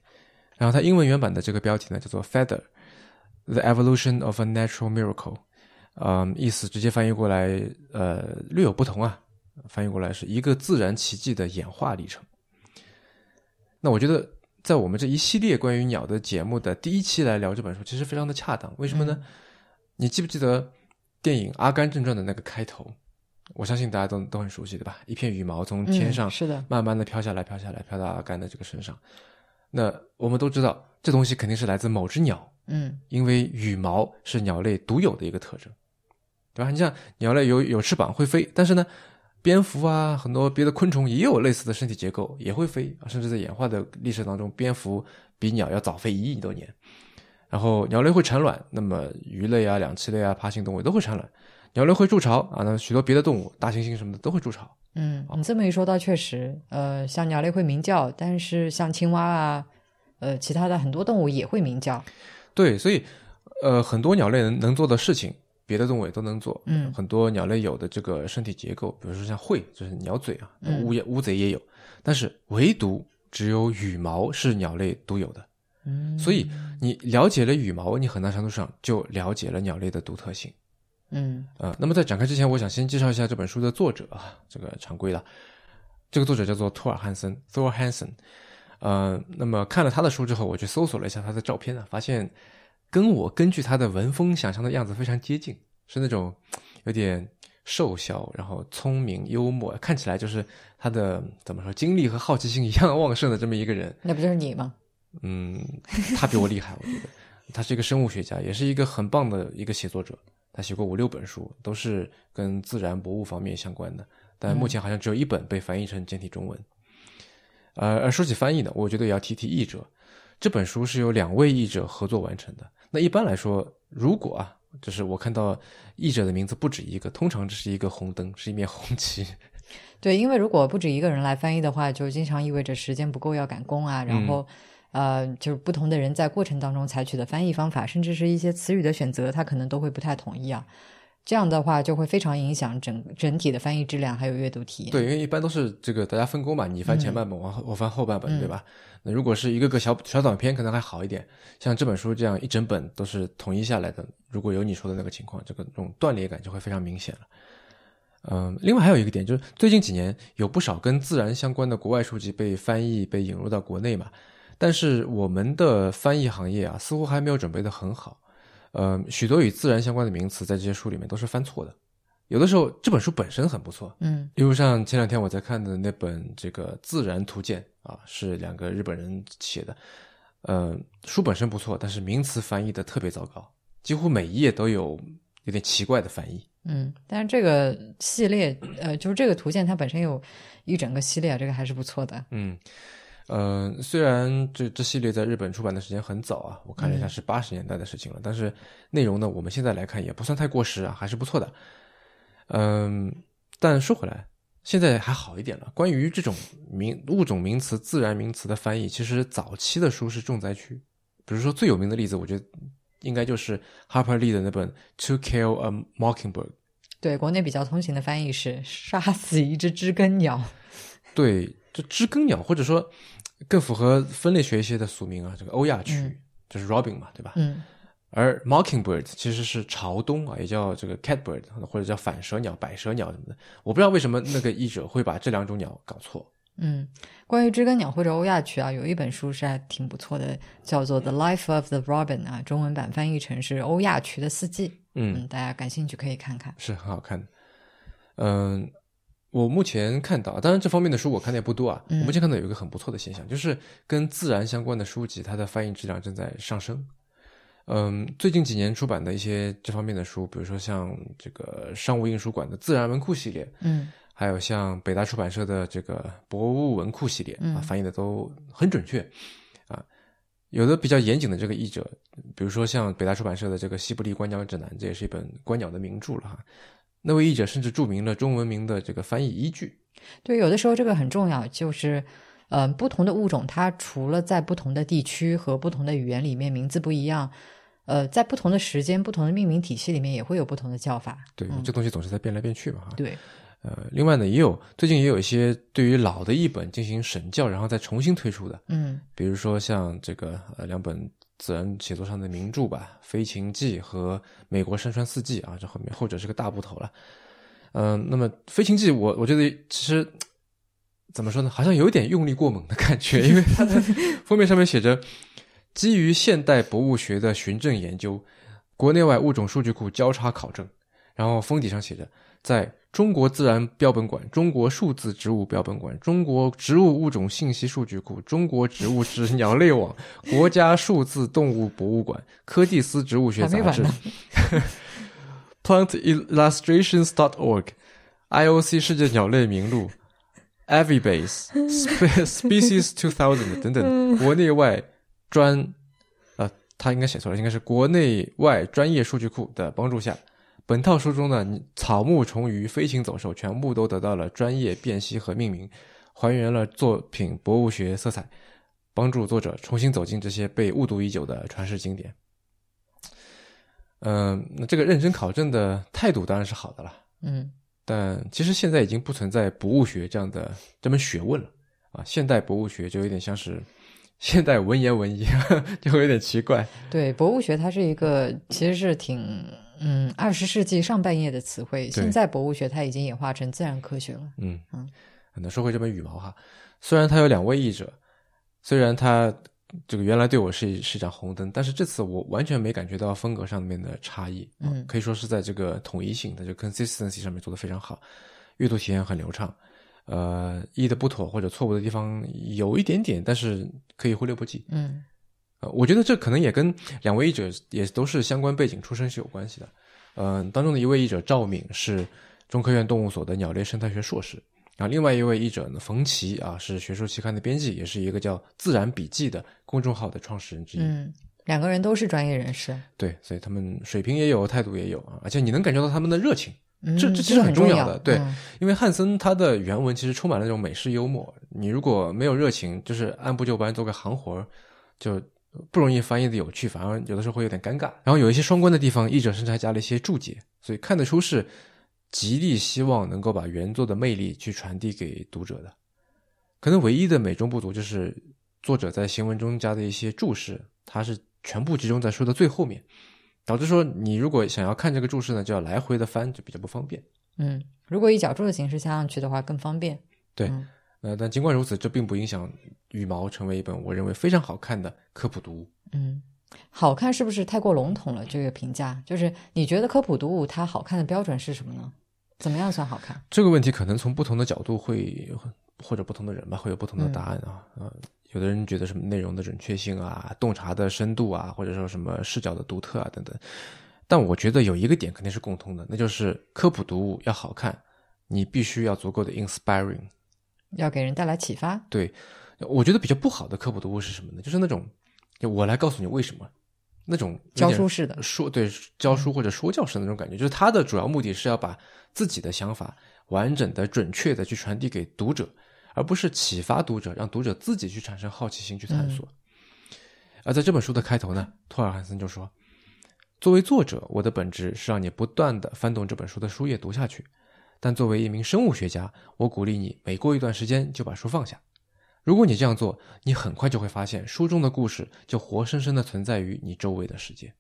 [SPEAKER 1] 然后它英文原版的这个标题呢，叫做《Feather: The Evolution of a Natural Miracle》，嗯，意思直接翻译过来，呃，略有不同啊，翻译过来是一个自然奇迹的演化历程。那我觉得。在我们这一系列关于鸟的节目的第一期来聊这本书，其实非常的恰当。为什么呢？你记不记得电影《阿甘正传》的那个开头？我相信大家都都很熟悉，对吧？一片羽毛从天上
[SPEAKER 2] 是的，
[SPEAKER 1] 慢慢的飘下来，飘下来，飘到阿甘的这个身上。那我们都知道，这东西肯定是来自某只鸟，
[SPEAKER 2] 嗯，
[SPEAKER 1] 因为羽毛是鸟类独有的一个特征，对吧？你像鸟类有有翅膀会飞，但是呢？蝙蝠啊，很多别的昆虫也有类似的身体结构，也会飞甚至在演化的历史当中，蝙蝠比鸟要早飞一亿多年。然后鸟类会产卵，那么鱼类啊、两栖类啊、爬行动物都会产卵。鸟类会筑巢啊，那许多别的动物，大猩猩什么的都会筑巢。
[SPEAKER 2] 嗯，你这么一说，倒确实，呃，像鸟类会鸣叫，但是像青蛙啊，呃，其他的很多动物也会鸣叫。
[SPEAKER 1] 对，所以，呃，很多鸟类能能做的事情，别的动物也都能做，
[SPEAKER 2] 嗯
[SPEAKER 1] 很多鸟类有的这个身体结构，比如说像喙，就是鸟嘴啊，
[SPEAKER 2] 嗯
[SPEAKER 1] 乌也乌贼也有，但是唯独只有羽毛是鸟类独有的。
[SPEAKER 2] 嗯，
[SPEAKER 1] 所以你了解了羽毛，你很大程度上就了解了鸟类的独特性。
[SPEAKER 2] 嗯
[SPEAKER 1] 呃，那么在展开之前，我想先介绍一下这本书的作者啊，这个常规的。这个作者叫做托尔汉森 （Thor Hansen）。呃，那么看了他的书之后，我去搜索了一下他的照片啊，发现跟我根据他的文风想象的样子非常接近，是那种有点瘦小，然后聪明幽默，看起来就是他的怎么说精力和好奇心一样旺盛的这么一个人。
[SPEAKER 2] 那不就是你吗？
[SPEAKER 1] 嗯，他比我厉害，我觉得他是一个生物学家，也是一个很棒的一个写作者。他写过五六本书，都是跟自然博物方面相关的，但目前好像只有一本被翻译成简体中文。呃，而说起翻译呢，我觉得也要提提译者。这本书是由两位译者合作完成的。那一般来说，如果啊，就是我看到译者的名字不止一个，通常这是一个红灯，是一面红旗。
[SPEAKER 2] 对，因为如果不止一个人来翻译的话，就经常意味着时间不够要赶工啊，然后、呃，就是不同的人在过程当中采取的翻译方法，甚至是一些词语的选择，他可能都会不太统一啊。这样的话就会非常影响整整体的翻译质量还有阅读体验。
[SPEAKER 1] 对，因为一般都是这个大家分工嘛，你翻前半本，我我翻后半本，对吧？那如果是一个个小小短篇，可能还好一点。像这本书这样一整本都是统一下来的，如果有你说的那个情况，这个这种断裂感就会非常明显了。嗯，另外还有一个点就是，最近几年有不少跟自然相关的国外书籍被翻译、被引入到国内嘛，但是我们的翻译行业啊，似乎还没有准备的很好。呃，许多与自然相关的名词在这些书里面都是翻错的。有的时候这本书本身很不错，
[SPEAKER 2] 嗯
[SPEAKER 1] 例如像前两天我在看的那本这个《自然图鉴》啊，是两个日本人写的，呃，书本身不错，但是名词翻译的特别糟糕，几乎每一页都有有点奇怪的翻译。
[SPEAKER 2] 嗯，但是这个系列，呃，就是这个图鉴它本身有一整个系列，这个还是不错的。
[SPEAKER 1] 嗯，呃，虽然这这系列在日本出版的时间很早啊，我看了一下是八十年代的事情了，但是内容呢，我们现在来看也不算太过时啊，还是不错的。嗯，但说回来，现在还好一点了。关于这种名物种名词、自然名词的翻译，其实早期的书是重灾区。比如说最有名的例子，我觉得应该就是 Harper Lee 的那本《To Kill a Mockingbird》。
[SPEAKER 2] 对，国内比较通行的翻译是“杀死一只知更鸟
[SPEAKER 1] 对，这知更鸟，或者说更符合分类学一些的俗名啊，这个欧亚区、
[SPEAKER 2] 嗯
[SPEAKER 1] 就是 robin 嘛，对吧”。？
[SPEAKER 2] 嗯
[SPEAKER 1] 而 mockingbird 其实是朝东啊，也叫这个 catbird 或者叫反蛇鸟、百蛇鸟什么的。我不知道为什么那个译者会把这两种鸟搞错。
[SPEAKER 2] 嗯，关于知更鸟或者欧亚区啊，有一本书是还挺不错的，叫做《The Life of the Robin》啊，中文版翻译成是欧亚区的四季。
[SPEAKER 1] 嗯，
[SPEAKER 2] 嗯，大家感兴趣可以看看。
[SPEAKER 1] 是很好看的。嗯，我目前看到，当然这方面的书我看的也不多啊。
[SPEAKER 2] 嗯
[SPEAKER 1] 我目前看到有一个很不错的现象，就是跟自然相关的书籍，它的翻译质量正在上升。嗯，最近几年出版的一些这方面的书，比如说像这个商务印书馆的自然文库系列，
[SPEAKER 2] 嗯
[SPEAKER 1] 还有像北大出版社的这个博物文库系列啊，
[SPEAKER 2] 嗯
[SPEAKER 1] 翻译的都很准确啊。有的比较严谨的这个译者，比如说像北大出版社的这个《西伯利观鸟指南》，这也是一本观鸟的名著了哈。那位译者甚至注明了中文名的这个翻译依据。
[SPEAKER 2] 对，有的时候这个很重要，就是，呃，不同的物种，它除了在不同的地区和不同的语言里面名字不一样，呃，在不同的时间、不同的命名体系里面也会有不同的叫法。
[SPEAKER 1] 对，
[SPEAKER 2] 嗯
[SPEAKER 1] 这东西总是在变来变去嘛哈。
[SPEAKER 2] 对，
[SPEAKER 1] 呃，另外呢，也有最近也有一些对于老的译本进行审校，然后再重新推出的。
[SPEAKER 2] 嗯
[SPEAKER 1] 比如说像这个呃两本自然写作上的名著吧，《飞禽记》和《美国山川四季》啊，这后面后者是个大部头了。嗯、那么《飞禽记》我我觉得其实怎么说呢，好像有点用力过猛的感觉，因为它的封面上面写着“基于现代博物学的循证研究，国内外物种数据库交叉考证”，然后封底上写着在。中国自然标本馆、中国数字植物标本馆、中国植物物种信息数据库、中国植物之鸟类网、国家数字动物博物馆、柯蒂斯植物学杂志
[SPEAKER 2] 还没完呢、
[SPEAKER 1] PlantIllustrations.org、IOC 世界鸟类名录、Avibase、Spe- Species 2000等等国内外专呃，他应该写错了，应该是国内外专业数据库的帮助下。本套书中呢，草木、虫鱼、飞禽走兽全部都得到了专业辨析和命名，还原了作品博物学色彩，帮助作者重新走进这些被误读已久的传世经典。嗯，那这个认真考证的态度当然是好的了。
[SPEAKER 2] 嗯，
[SPEAKER 1] 但其实现在已经不存在博物学这样的这门学问了啊。现代博物学就有点像是现代文言文一样，就会有点奇怪。
[SPEAKER 2] 对，博物学它是一个其实是挺嗯二十世纪上半叶的词汇，现在博物学它已经演化成自然科学了。
[SPEAKER 1] 嗯。嗯，那说回这本羽毛哈，虽然它有两位译者，虽然它。这个原来对我是是一盏红灯，但是这次我完全没感觉到风格上面的差异，
[SPEAKER 2] 嗯，
[SPEAKER 1] 可以说是在这个统一性的就 consistency 上面做的非常好，阅读体验很流畅，呃，译的不妥或者错误的地方有一点点，但是可以忽略不计，
[SPEAKER 2] 嗯，
[SPEAKER 1] 呃，我觉得这可能也跟两位译者也都是相关背景出身是有关系的，嗯，当中的一位译者赵敏是中科院动物所的鸟类生态学硕士。然后，另外一位译者呢，冯琦啊，是学术期刊的编辑，也是一个叫《自然笔记》的公众号的创始人之一。
[SPEAKER 2] 嗯，两个人都是专业人士。
[SPEAKER 1] 对，所以他们水平也有，态度也有啊，而且你能感觉到他们的热情。这
[SPEAKER 2] 这
[SPEAKER 1] 其实很
[SPEAKER 2] 重
[SPEAKER 1] 要的。对，因为汉森他的原文其实充满了那种美式幽默，你如果没有热情，就是按部就班做个行活儿就不容易翻译的有趣，反而有的时候会有点尴尬。然后有一些双关的地方，译者甚至还加了一些注解，所以看得出是。极力希望能够把原作的魅力去传递给读者的，可能唯一的美中不足就是作者在行文中加的一些注释，它是全部集中在书的最后面，导致说你如果想要看这个注释呢，就要来回的翻，就比较不方便。
[SPEAKER 2] 嗯，如果以脚注的形式加上去的话，更方便。
[SPEAKER 1] 对，呃，但尽管如此，这并不影响《羽毛》成为一本我认为非常好看的科普读物。
[SPEAKER 2] 嗯。好看是不是太过笼统了？这个评价就是你觉得科普读物它好看的标准是什么呢？怎么样算好看？
[SPEAKER 1] 这个问题可能从不同的角度会或者不同的人吧会有不同的答案啊啊！有的人觉得什么内容的准确性啊、洞察的深度啊，或者说什么视角的独特啊等等。但我觉得有一个点肯定是共通的，那就是科普读物要好看，你必须要足够的 inspiring，
[SPEAKER 2] 要给人带来启发。
[SPEAKER 1] 对，我觉得比较不好的科普读物是什么呢？就是那种。就我来告诉你为什么，那种
[SPEAKER 2] 教书式的
[SPEAKER 1] 说对教书或者说教式的那种感觉，就是他的主要目的是要把自己的想法完整的、准确的去传递给读者，而不是启发读者，让读者自己去产生好奇心去探索。而在这本书的开头呢，托尔汉森就说：“作为作者，我的本质是让你不断的翻动这本书的书页读下去；但作为一名生物学家，我鼓励你每过一段时间就把书放下。”如果你这样做，你很快就会发现书中的故事就活生生的存在于你周围的世界。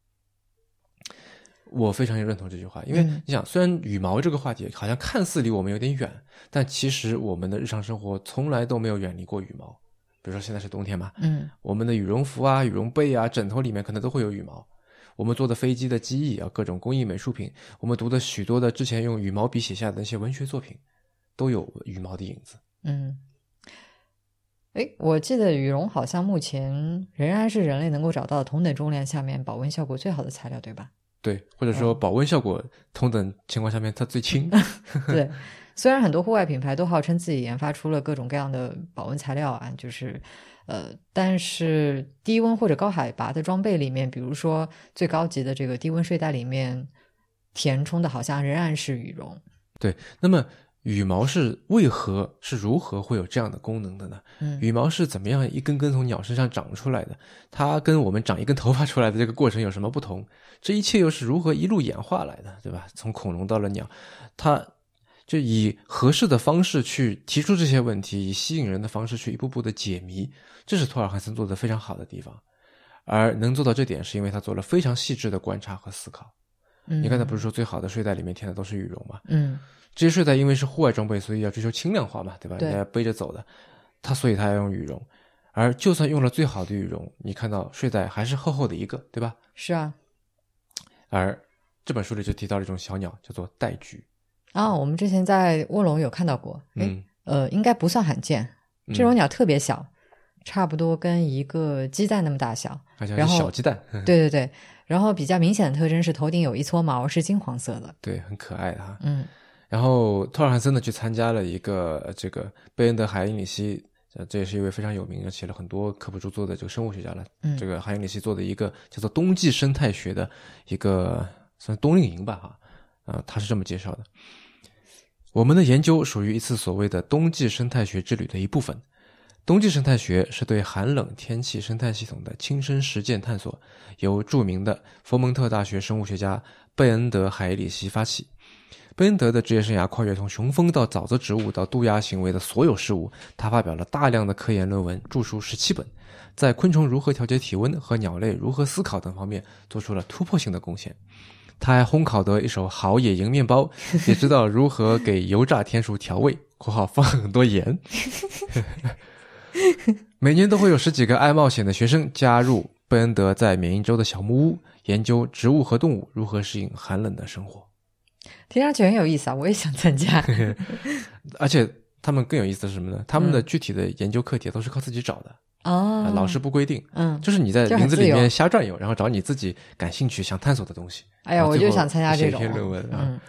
[SPEAKER 1] 我非常认同这句话，因为你想，虽然羽毛这个话题好像看似离我们有点远，但其实我们的日常生活从来都没有远离过羽毛。比如说现在是冬天嘛，
[SPEAKER 2] 嗯，
[SPEAKER 1] 我们的羽绒服啊、羽绒被啊、枕头里面可能都会有羽毛。我们坐的飞机的机翼啊，各种工艺美术品，我们读的许多的之前用羽毛笔写下的那些文学作品，都有羽毛的影子。
[SPEAKER 2] 嗯。哎，我记得羽绒好像目前仍然是人类能够找到同等重量下面保温效果最好的材料，对吧？
[SPEAKER 1] 对，或者说保温效果同等情况下面它最轻。
[SPEAKER 2] 对，虽然很多户外品牌都号称自己研发出了各种各样的保温材料啊，就是呃，但是低温或者高海拔的装备里面，比如说最高级的这个低温睡袋里面填充的好像仍然是羽绒。
[SPEAKER 1] 对，那么。羽毛是为何是如何会有这样的功能的呢？羽毛是怎么样一根根从鸟身上长出来的？它跟我们长一根头发出来的这个过程有什么不同？这一切又是如何一路演化来的？对吧？从恐龙到了鸟，它就以合适的方式去提出这些问题，以吸引人的方式去一步步的解谜，这是托尔汉森做的非常好的地方。而能做到这点，是因为他做了非常细致的观察和思考。你刚才不是说最好的睡袋里面填的都是羽绒吗？
[SPEAKER 2] 嗯。
[SPEAKER 1] 这些睡袋因为是户外装备，所以要追求轻量化嘛，对吧？
[SPEAKER 2] 对，
[SPEAKER 1] 要背着走的，它所以它要用羽绒。而就算用了最好的羽绒，你看到睡袋还是厚厚的一个，对吧？
[SPEAKER 2] 是啊。
[SPEAKER 1] 而这本书里就提到了一种小鸟，叫做带菊。
[SPEAKER 2] 啊，我们之前在卧龙有看到过，
[SPEAKER 1] 嗯，
[SPEAKER 2] 呃，应该不算罕见。这种鸟特别小，差不多跟一个鸡蛋那么大小，然后
[SPEAKER 1] 小鸡蛋。
[SPEAKER 2] 对对对，然后比较明显的特征是头顶有一撮毛，是金黄色的。
[SPEAKER 1] 对，很可爱的哈。
[SPEAKER 2] 嗯。
[SPEAKER 1] 然后托尔汉森呢去参加了一个这个贝恩德海因里希，呃，这也是一位非常有名的写了很多科普著作的这个生物学家了。
[SPEAKER 2] 嗯，
[SPEAKER 1] 这个海因里希做的一个叫做冬季生态学的一个算冬令营吧，哈，啊，他是这么介绍的：我们的研究属于一次所谓的冬季生态学之旅的一部分。冬季生态学是对寒冷天气生态系统的亲身实践探索，由著名的佛蒙特大学生物学家贝恩德·海里希发起。贝恩德的职业生涯跨越从雄蜂到沼泽植物到渡鸦行为的所有事物，他发表了大量的科研论文，著书十七本，在昆虫如何调节体温和鸟类如何思考等方面做出了突破性的贡献。他还烘烤得一手好野营面包，也知道如何给油炸天数调味（括号放很多盐 ）。每年都会有十几个爱冒险的学生加入贝恩德在缅因州的小木屋，研究植物和动物如何适应寒冷的生活。
[SPEAKER 2] 听上去很有意思啊，我也想参加。
[SPEAKER 1] 而且他们更有意思的是什么呢？他们的具体的研究课题都是靠自己找的
[SPEAKER 2] 哦，
[SPEAKER 1] 老师不规定。
[SPEAKER 2] 嗯，
[SPEAKER 1] 就是你在
[SPEAKER 2] 就很
[SPEAKER 1] 林子里面瞎转悠，然后找你自己感兴趣、想探索的东西。
[SPEAKER 2] 哎呀，我就想参加这种
[SPEAKER 1] 篇论文啊。
[SPEAKER 2] 嗯，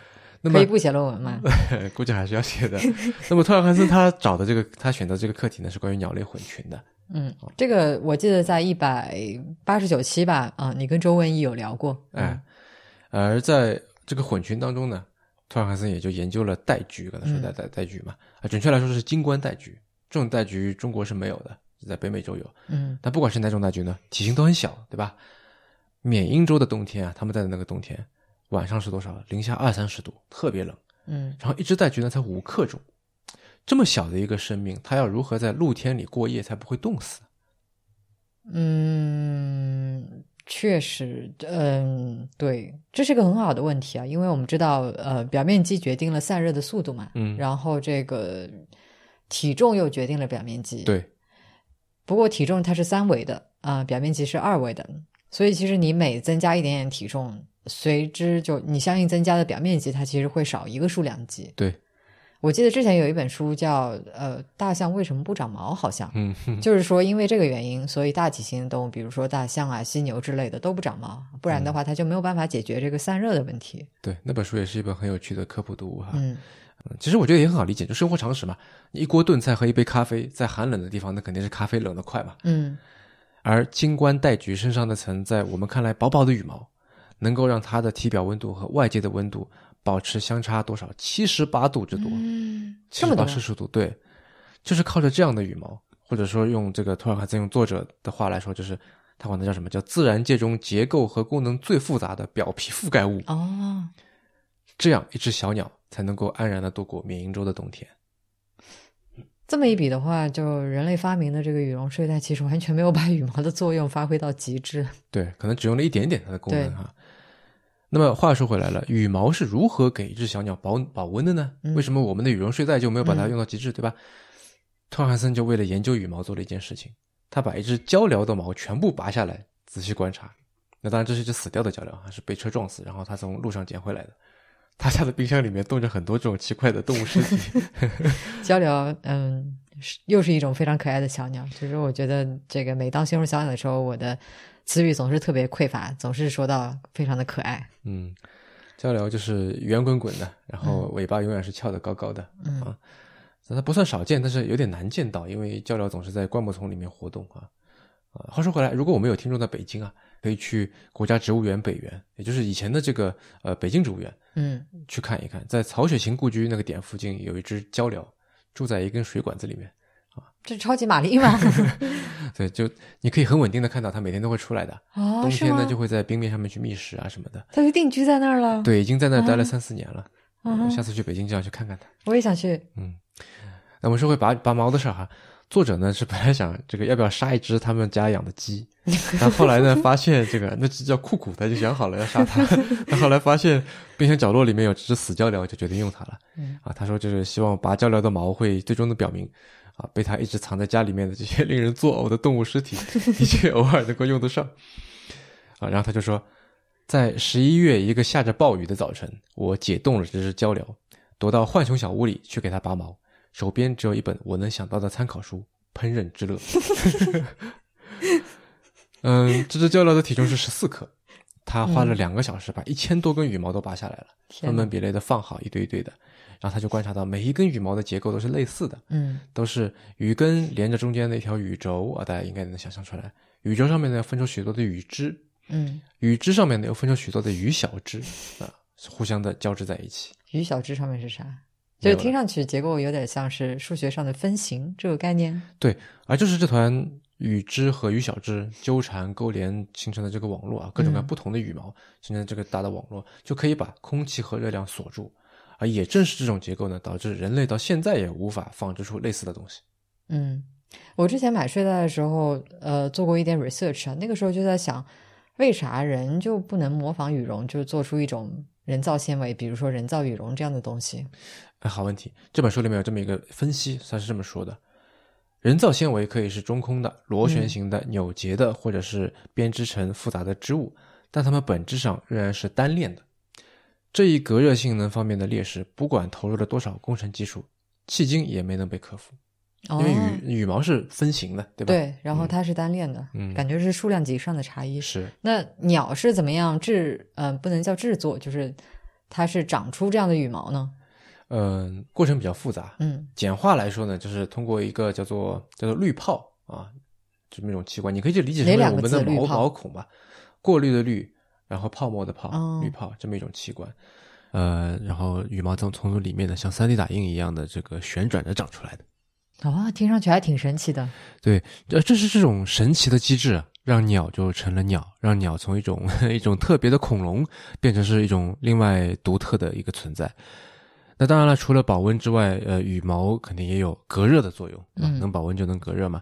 [SPEAKER 1] 那么
[SPEAKER 2] 可以不写论文吗？
[SPEAKER 1] 估计还是要写的。那么托尔汉斯他找的这个，他选择这个课题呢，是关于鸟类混群的。
[SPEAKER 2] 嗯，这个我记得在一百八十九期吧，啊，你跟周文义有聊过。
[SPEAKER 1] 哎，而在这个混群当中呢，托尔汉森也就研究了带菊，刚才说带带带菊嘛，啊，准确来说是金冠带菊。这种带菊中国是没有的，只在北美洲有。
[SPEAKER 2] 嗯
[SPEAKER 1] 但不管是哪种带菊呢，体型都很小，对吧？缅因州的冬天啊，他们在的那个冬天，晚上是多少？零下二三十度，特别冷。
[SPEAKER 2] 嗯
[SPEAKER 1] 然后一只带菊呢才五克重，这么小的一个生命，它要如何在露天里过夜才不会冻死？
[SPEAKER 2] 嗯，确实，嗯，对，这是个很好的问题啊，因为我们知道，呃，表面积决定了散热的速度嘛，
[SPEAKER 1] 嗯
[SPEAKER 2] 然后这个体重又决定了表面积，。
[SPEAKER 1] 对，
[SPEAKER 2] 不过体重它是三维的啊、表面积是二维的，所以其实你每增加一点点体重，随之就你相应增加的表面积，它其实会少一个数量级。
[SPEAKER 1] 对，
[SPEAKER 2] 我记得之前有一本书叫呃《大象为什么不长毛》，好像，
[SPEAKER 1] 嗯，哼
[SPEAKER 2] 就是说因为这个原因，所以大体型的动物，比如说大象啊、犀牛之类的都不长毛，不然的话它就没有办法解决这个散热的问题。
[SPEAKER 1] 对，那本书也是一本很有趣的科普读物哈。
[SPEAKER 2] 嗯
[SPEAKER 1] 嗯其实我觉得也很好理解，就生活常识嘛。你一锅炖菜和一杯咖啡，在寒冷的地方，那肯定是咖啡冷得快嘛。
[SPEAKER 2] 嗯
[SPEAKER 1] 而金冠带菊身上的层，在我们看来薄薄的羽毛，能够让它的体表温度和外界的温度保持相差多少？七十八度之多，
[SPEAKER 2] 嗯，
[SPEAKER 1] 七十
[SPEAKER 2] 这么多
[SPEAKER 1] 八摄氏度。对，就是靠着这样的羽毛，或者说用这个托尔汉森用作者的话来说，就是他管它叫什么？叫自然界中结构和功能最复杂的表皮覆盖物。
[SPEAKER 2] 哦，
[SPEAKER 1] 这样一只小鸟才能够安然的度过缅因州的冬天。
[SPEAKER 2] 这么一比的话，就人类发明的这个羽绒睡袋，其实完全没有把羽毛的作用发挥到极致。
[SPEAKER 1] 对，可能只用了一点点它的功能
[SPEAKER 2] 对
[SPEAKER 1] 哈。那么话说回来了，羽毛是如何给一只小鸟保保温的呢？
[SPEAKER 2] 嗯
[SPEAKER 1] 为什么我们的羽绒睡袋就没有把它用到极致，对吧？托尔汉森就为了研究羽毛做了一件事情，他把一只鹪鹩的毛全部拔下来，仔细观察。那当然，这是一只死掉的鹪鹩，还是被车撞死，然后他从路上捡回来的。他家的冰箱里面冻着很多这种奇怪的动物尸体。
[SPEAKER 2] 鹪鹩，嗯，是又是一种非常可爱的小鸟。就是我觉得这个每当形容小鸟的时候，我的词语总是特别匮乏，总是说到非常的可爱。
[SPEAKER 1] 嗯，鹪鹩就是圆滚滚的，然后尾巴永远是翘得高高的。
[SPEAKER 2] 嗯
[SPEAKER 1] 啊，它不算少见，但是有点难见到，因为鹪鹩总是在灌木丛里面活动啊。啊，话说回来，如果我们有听众在北京啊，可以去国家植物园北园，也就是以前的这个呃北京植物园
[SPEAKER 2] 嗯
[SPEAKER 1] 去看一看，在曹雪芹故居那个点附近有一只鹪鹩，住在一根水管子里面。
[SPEAKER 2] 这是超级玛丽吗？
[SPEAKER 1] 对，就你可以很稳定的看到它每天都会出来的。
[SPEAKER 2] 哦，
[SPEAKER 1] 冬
[SPEAKER 2] 是吗？
[SPEAKER 1] 天呢就会在冰面上面去觅食啊什么的。
[SPEAKER 2] 它就定居在那儿了。，
[SPEAKER 1] 对，已经在那儿待了
[SPEAKER 2] 啊
[SPEAKER 1] 三四年了。我下次去北京就要去看看它。
[SPEAKER 2] 我也想去。
[SPEAKER 1] 嗯那我们说回拔拔毛的事儿哈，作者呢是本来想这个要不要杀一只他们家养的鸡，但后来呢发现这个那只叫酷酷，他就想好了要杀它，但后来发现冰箱角落里面有只死鹪鹩，就决定用它了。
[SPEAKER 2] 嗯
[SPEAKER 1] 啊，他说就是希望拔鹪鹩的毛会最终的表明。啊，被他一直藏在家里面的这些 令人作呕的动物尸体，的确偶尔能够用得上。啊，然后他就说，在十一月一个下着暴雨的早晨，我解冻了这只鹪鹩，躲到浣熊小屋里去给它拔毛，手边只有一本我能想到的参考书《烹饪之乐》。嗯，这只鹪鹩的体重是十四克，他花了两个小时把一千多根羽毛都拔下来了，分门别类的放好一堆一堆的，然后他就观察到每一根羽毛的结构都是类似的，
[SPEAKER 2] 嗯
[SPEAKER 1] 都是羽根连着中间的一条羽轴啊，大家应该能想象出来。羽轴上面呢分出许多的羽枝，
[SPEAKER 2] 嗯，
[SPEAKER 1] 羽枝上面呢又分出许多的羽小枝啊，互相的交织在一起。
[SPEAKER 2] 羽小枝上面是啥？就听上去结构有点像是数学上的分形这个概念。
[SPEAKER 1] 对，而就是这团羽枝和羽小枝纠缠勾连形成的这个网络啊，各种各样不同的羽毛形成这个大的网络，就可以把空气和热量锁住。啊也正是这种结构呢，导致人类到现在也无法纺织出类似的东西。
[SPEAKER 2] 嗯，我之前买睡袋的时候，呃，做过一点 research 啊，那个时候就在想，为啥人就不能模仿羽绒，就做出一种人造纤维，比如说人造羽绒这样的东西？
[SPEAKER 1] 哎，好问题。这本书里面有这么一个分析，它是这么说的：人造纤维可以是中空的、螺旋形的、扭结的，或者是编织成复杂的织物，但它们本质上仍然是单链的。这一隔热性能方面的劣势，不管投入了多少工程技术，迄今也没能被克服。因为羽羽毛是分形的，对吧？
[SPEAKER 2] 对，然后它是单链的，
[SPEAKER 1] 嗯，
[SPEAKER 2] 感觉是数量级上的差异。
[SPEAKER 1] 是。
[SPEAKER 2] 那鸟是怎么样制？嗯，不能叫制作，就是它是长出这样的羽毛呢？
[SPEAKER 1] 嗯，过程比较复杂。
[SPEAKER 2] 嗯，
[SPEAKER 1] 简化来说呢，就是通过一个叫做叫做滤泡啊，这么一种器官，你可以去理解成我们的毛毛孔吧，过滤的滤。然后泡沫的泡，滤泡这么一种器官，呃，然后羽毛从从里面的像三 D 打印一样的这个旋转着长出来的，
[SPEAKER 2] 哦，听上去还挺神奇的。
[SPEAKER 1] 对，呃，这是这种神奇的机制，让鸟就成了鸟，让鸟从一种 一种特别的恐龙变成是一种另外独特的一个存在。那当然了，除了保温之外，呃，羽毛肯定也有隔热的作用，嗯，能保温就能隔热嘛。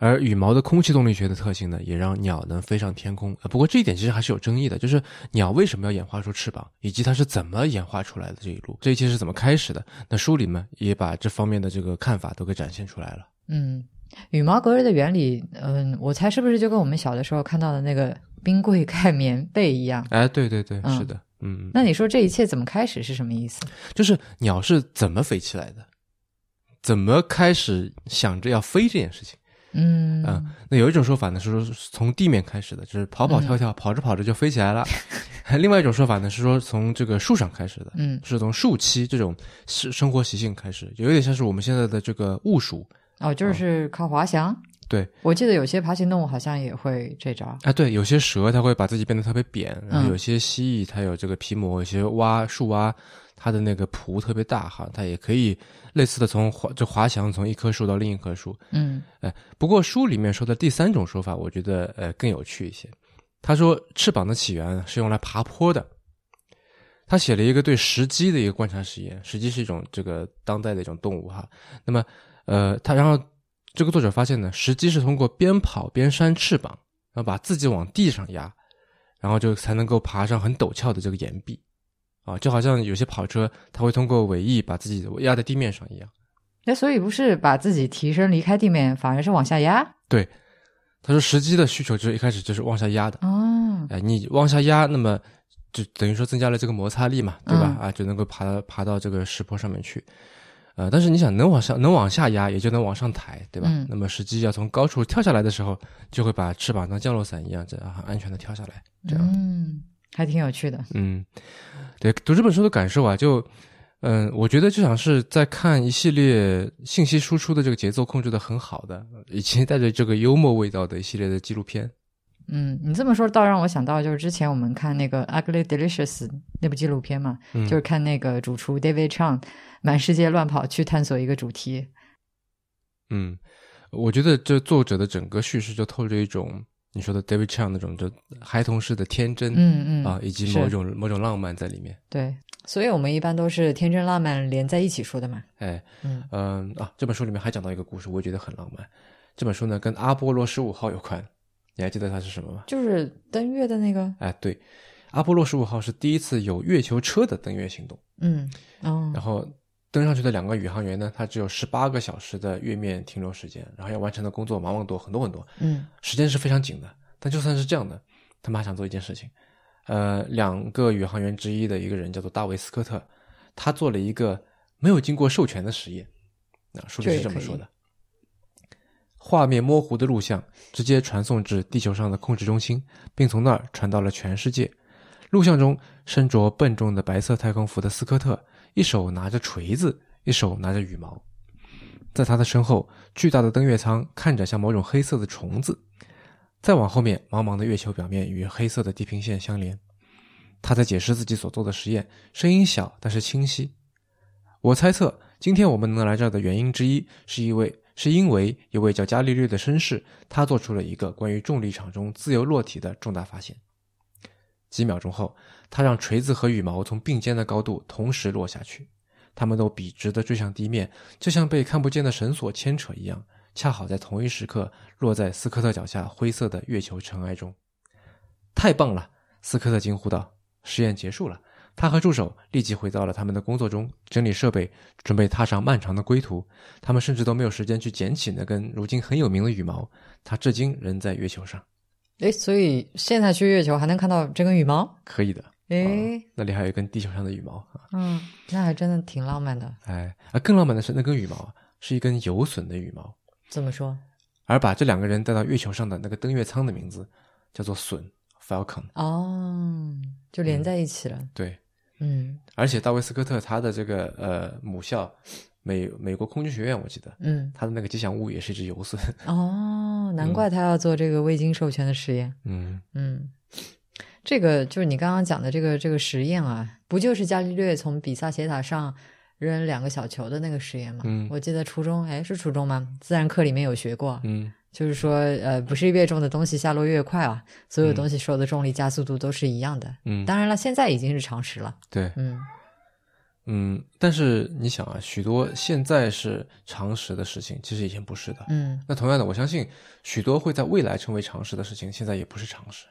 [SPEAKER 1] 而羽毛的空气动力学的特性呢，也让鸟能飞上天空。不过这一点其实还是有争议的，就是鸟为什么要演化出翅膀，以及它是怎么演化出来的这一路，这一切是怎么开始的？那书里呢也把这方面的这个看法都给展现出来了。
[SPEAKER 2] 嗯，羽毛隔热的原理，嗯，我猜是不是就跟我们小的时候看到的那个冰柜盖棉被一样？
[SPEAKER 1] 哎，对对对，是的，嗯。
[SPEAKER 2] 那你说这一切怎么开始是什么意思？
[SPEAKER 1] 就是鸟是怎么飞起来的？怎么开始想着要飞这件事情？
[SPEAKER 2] 嗯
[SPEAKER 1] 那有一种说法呢，是说从地面开始的，就是跑跑跳跳，跑着跑着就飞起来了。另外一种说法呢，是说从这个树上开始的，
[SPEAKER 2] 嗯，
[SPEAKER 1] 是从树栖这种生生活习性开始，有点像是我们现在的这个雾鼠。
[SPEAKER 2] 哦，就是靠滑翔。
[SPEAKER 1] 对，
[SPEAKER 2] 我记得有些爬行动物好像也会这招。
[SPEAKER 1] 啊，对，有些蛇它会把自己变得特别扁，然后有些蜥蜴它有这个皮膜，有些蛙树蛙。它的那个蹼特别大哈，它也可以类似的从滑就滑翔从一棵树到另一棵树。
[SPEAKER 2] 嗯，
[SPEAKER 1] 哎，不过书里面说的第三种说法，我觉得呃更有趣一些。他说翅膀的起源是用来爬坡的。他写了一个对石鸡的一个观察实验，石鸡是一种这个当代的一种动物哈。那么呃，他然后这个作者发现呢，石鸡是通过边跑边扇翅膀，然后把自己往地上压，然后就才能够爬上很陡峭的这个岩壁。啊，就好像有些跑车，它会通过尾翼把自己压在地面上一样。
[SPEAKER 2] 那所以不是把自己提升离开地面，反而是往下压？
[SPEAKER 1] 对，他说实际的需求就是一开始就是往下压的。
[SPEAKER 2] 哦，
[SPEAKER 1] 哎，你往下压，那么就等于说增加了这个摩擦力嘛，对吧？啊，就能够爬到爬到这个石坡上面去。呃，但是你想能往上能往下压，也就能往上抬，对吧？那么实际要从高处跳下来的时候，就会把翅膀当降落伞一样，这样很安全的跳下来。这样，
[SPEAKER 2] 嗯，还挺有趣的。
[SPEAKER 1] 嗯。对，读这本书的感受啊，就，嗯，我觉得就像是在看一系列信息输出的这个节奏控制的很好的，以及带着这个幽默味道的一系列的纪录片。
[SPEAKER 2] 嗯，你这么说倒让我想到，就是之前我们看那个《Ugly Delicious》那部纪录片嘛，就是看那个主厨 David Chang 满世界乱跑去探索一个主题。
[SPEAKER 1] 嗯，我觉得这作者的整个叙事就透着一种。你说的 David Chang 那种就孩童式的天真，
[SPEAKER 2] 嗯嗯
[SPEAKER 1] 啊，以及某种某种浪漫在里面。
[SPEAKER 2] 对，所以我们一般都是天真浪漫连在一起说的嘛。
[SPEAKER 1] 哎，嗯嗯啊，这本书里面还讲到一个故事，我也觉得很浪漫。这本书呢跟阿波罗十五号有关，你还记得它是什么吗？
[SPEAKER 2] 就是登月的那个。
[SPEAKER 1] 哎，对，阿波罗十五号是第一次有月球车的登月行动。
[SPEAKER 2] 嗯哦，
[SPEAKER 1] 然后。登上去的两个宇航员呢，他只有十八个小时的月面停留时间，然后要完成的工作往往多很多很多，
[SPEAKER 2] 嗯，
[SPEAKER 1] 时间是非常紧的。但就算是这样的，他们还想做一件事情。呃，两个宇航员之一的一个人叫做大卫斯科特，他做了一个没有经过授权的实验。那数据是这么说的：画面模糊的录像直接传送至地球上的控制中心，并从那儿传到了全世界。录像中身着笨重的白色太空服的斯科特。一手拿着锤子，一手拿着羽毛，在他的身后，巨大的登月舱看着像某种黑色的虫子。再往后面，茫茫的月球表面与黑色的地平线相连。他在解释自己所做的实验，声音小但是清晰。我猜测，今天我们能来这儿的原因之一，是因为是因为一位叫伽利略的绅士，他做出了一个关于重力场中自由落体的重大发现。几秒钟后，他让锤子和羽毛从并肩的高度同时落下去，他们都笔直地坠向地面，就像被看不见的绳索牵扯一样，恰好在同一时刻落在斯科特脚下灰色的月球尘埃中。太棒了！斯科特惊呼道。实验结束了，他和助手立即回到了他们的工作中，整理设备，准备踏上漫长的归途。他们甚至都没有时间去捡起那根如今很有名的羽毛，它至今仍在月球上。
[SPEAKER 2] 哎，所以现在去月球还能看到这根羽毛？
[SPEAKER 1] 可以的。
[SPEAKER 2] 诶，
[SPEAKER 1] 那里还有一根地球上的羽毛啊。
[SPEAKER 2] 嗯，那还真的挺浪漫的。
[SPEAKER 1] 哎，啊，更浪漫的是那根羽毛是一根有损的羽毛。
[SPEAKER 2] 怎么说？
[SPEAKER 1] 而把这两个人带到月球上的那个登月舱的名字叫做“隼 ”（Falcon）。
[SPEAKER 2] 哦，就连在一起了。
[SPEAKER 1] 对，
[SPEAKER 2] 嗯。
[SPEAKER 1] 而且大卫斯科特他的这个呃母校。美美国空军学院，我记得，
[SPEAKER 2] 嗯，
[SPEAKER 1] 他的那个吉祥物也是一只游隼。
[SPEAKER 2] 哦，难怪他要做这个未经授权的实验。
[SPEAKER 1] 嗯
[SPEAKER 2] 嗯，这个就是你刚刚讲的这个这个实验啊，不就是伽利略从比萨斜塔上扔两个小球的那个实验吗？
[SPEAKER 1] 嗯，
[SPEAKER 2] 我记得初中，哎，是初中吗？自然课里面有学过。
[SPEAKER 1] 嗯，
[SPEAKER 2] 就是说，呃，不是越重的东西下落越快啊，所有东西受的重力加速度都是一样的。
[SPEAKER 1] 嗯，
[SPEAKER 2] 当然了，现在已经是常识了。
[SPEAKER 1] 对，
[SPEAKER 2] 嗯。
[SPEAKER 1] 嗯，但是你想啊，许多现在是常识的事情，其实以前不是的。
[SPEAKER 2] 嗯，
[SPEAKER 1] 那同样的，我相信许多会在未来成为常识的事情，现在也不是常识。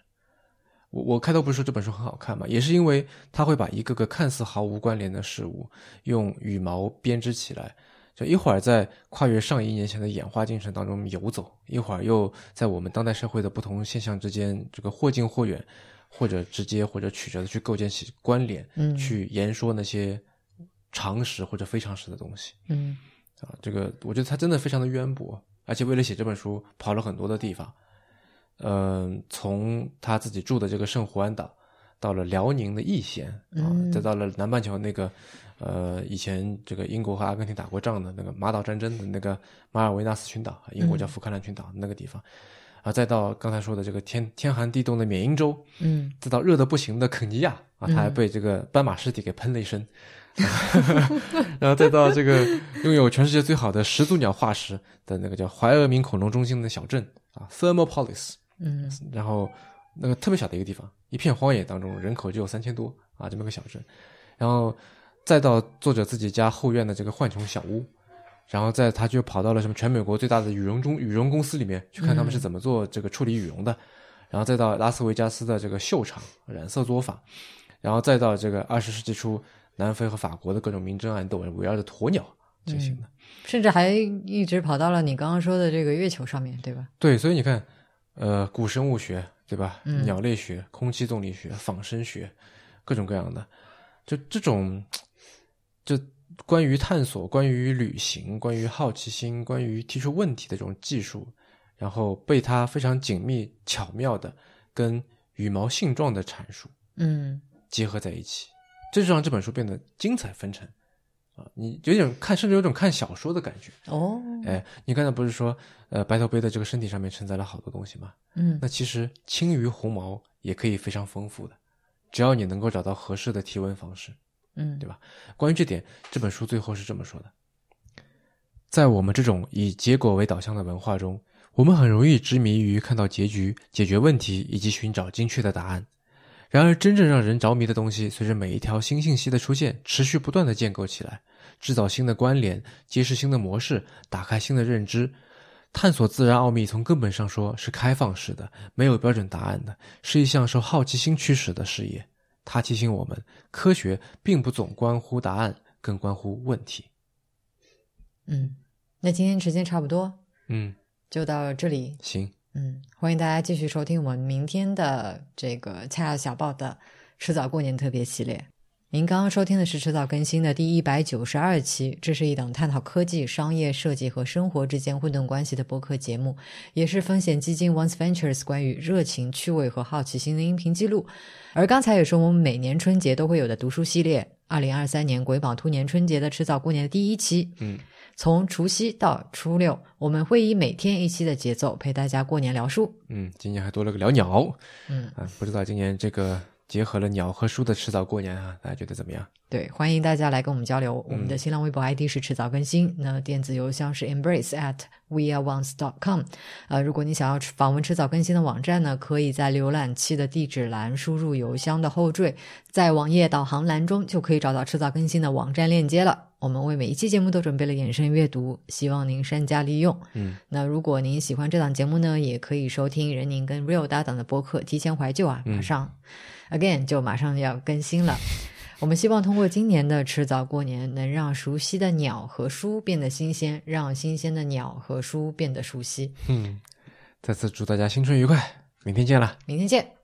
[SPEAKER 1] 我我开头不是说这本书很好看嘛，也是因为它会把一个个看似毫无关联的事物用羽毛编织起来，就一会儿在跨越上亿年前的演化进程当中游走，一会儿又在我们当代社会的不同现象之间这个或近或远，或者直接或者曲折的去构建起关联，
[SPEAKER 2] 嗯，
[SPEAKER 1] 去言说那些。常识或者非常识的东西，
[SPEAKER 2] 嗯，
[SPEAKER 1] 啊，这个我觉得他真的非常的渊博，而且为了写这本书跑了很多的地方，嗯，从他自己住的这个圣胡安岛，到了辽宁的义县啊，再到了南半球那个，呃，以前这个英国和阿根廷打过仗的那个马岛战争的那个马尔维纳斯群岛，英国叫福克兰群岛那个地方，啊，再到刚才说的这个天天寒地冻的缅因州，
[SPEAKER 2] 嗯，
[SPEAKER 1] 再到热的不行的肯尼亚啊，他还被这个斑马尸体给喷了一身。然后再到这个拥有全世界最好的始祖鸟化石的那个叫怀俄明恐龙中心的小镇啊，Thermopolis，
[SPEAKER 2] 嗯，
[SPEAKER 1] 然后那个特别小的一个地方，一片荒野当中，人口只有三千多啊，这么个小镇，然后再到作者自己家后院的这个浣熊小屋，然后再他就跑到了什么全美国最大的羽绒中羽绒公司里面去看他们是怎么做这个处理羽绒的，然后再到拉斯维加斯的这个秀场染色作坊，然后再到这个二十世纪初。南非和法国的各种明争暗斗，围绕着鸵鸟进行的，
[SPEAKER 2] 甚至还一直跑到了你刚刚说的这个月球上面对吧？
[SPEAKER 1] 对，所以你看，呃，古生物学对吧？
[SPEAKER 2] 嗯，
[SPEAKER 1] 鸟类学、空气动力学、仿生学，各种各样的，就这种，就关于探索、关于旅行、关于好奇心、关于提出问题的这种技术，然后被他非常紧密巧妙的跟羽毛性状的阐述，
[SPEAKER 2] 嗯，
[SPEAKER 1] 结合在一起。这就让这本书变得精彩纷呈，啊，你有点看，甚至有种看小说的感觉
[SPEAKER 2] 哦。
[SPEAKER 1] 哎，你刚才不是说，呃，白头杯的这个身体上面承载了好多东西吗？
[SPEAKER 2] 嗯，
[SPEAKER 1] 那其实轻于鸿毛也可以非常丰富的，只要你能够找到合适的提问方式，
[SPEAKER 2] 嗯，
[SPEAKER 1] 对吧？关于这点，这本书最后是这么说的：在我们这种以结果为导向的文化中，我们很容易执迷于看到结局、解决问题以及寻找精确的答案。然而，真正让人着迷的东西，随着每一条新信息的出现，持续不断的建构起来，制造新的关联，揭示新的模式，打开新的认知。探索自然奥秘，从根本上说是开放式的，没有标准答案的，是一项受好奇心驱使的事业。它提醒我们，科学并不总关乎答案，更关乎问题。
[SPEAKER 2] 嗯，那今天时间差不多，
[SPEAKER 1] 嗯，
[SPEAKER 2] 就到这里。
[SPEAKER 1] 行。
[SPEAKER 2] 嗯，欢迎大家继续收听我们明天的这个恰恰小报的迟早过年特别系列。您刚刚收听的是迟早更新的第一百九十二期，这是一档探讨科技、商业、设计和生活之间混沌关系的播客节目，也是风险基金 Once Ventures 关于热情、趣味和好奇心的音频记录。而刚才也是我们每年春节都会有的读书系列，二零二三年癸卯兔年春节的迟早过年的第一期。
[SPEAKER 1] 嗯。
[SPEAKER 2] 从除夕到初六，我们会以每天一期的节奏陪大家过年聊书。
[SPEAKER 1] 嗯，今年还多了个聊鸟。
[SPEAKER 2] 嗯
[SPEAKER 1] 啊，不知道今年这个结合了鸟和书的迟早过年啊，大家觉得怎么样？
[SPEAKER 2] 对，欢迎大家来跟我们交流。我们的新浪微博 ID 是迟早更新，那电子邮箱是 embrace at weareones dot com。呃，如果你想要访问迟早更新的网站呢，可以在浏览器的地址栏输入邮箱的后缀，在网页导航栏中就可以找到迟早更新的网站链接了。我们为每一期节目都准备了衍生阅读，希望您善加利用。
[SPEAKER 1] 嗯，
[SPEAKER 2] 那如果您喜欢这档节目呢，也可以收听任宁跟 Real 搭档的播客《提前怀旧》啊，马上 Again 就马上要更新了。我们希望通过今年的迟早过年，能让熟悉的鸟和书变得新鲜，让新鲜的鸟和书变得熟悉。
[SPEAKER 1] 嗯，再次祝大家新春愉快，明天见了。
[SPEAKER 2] 明天见。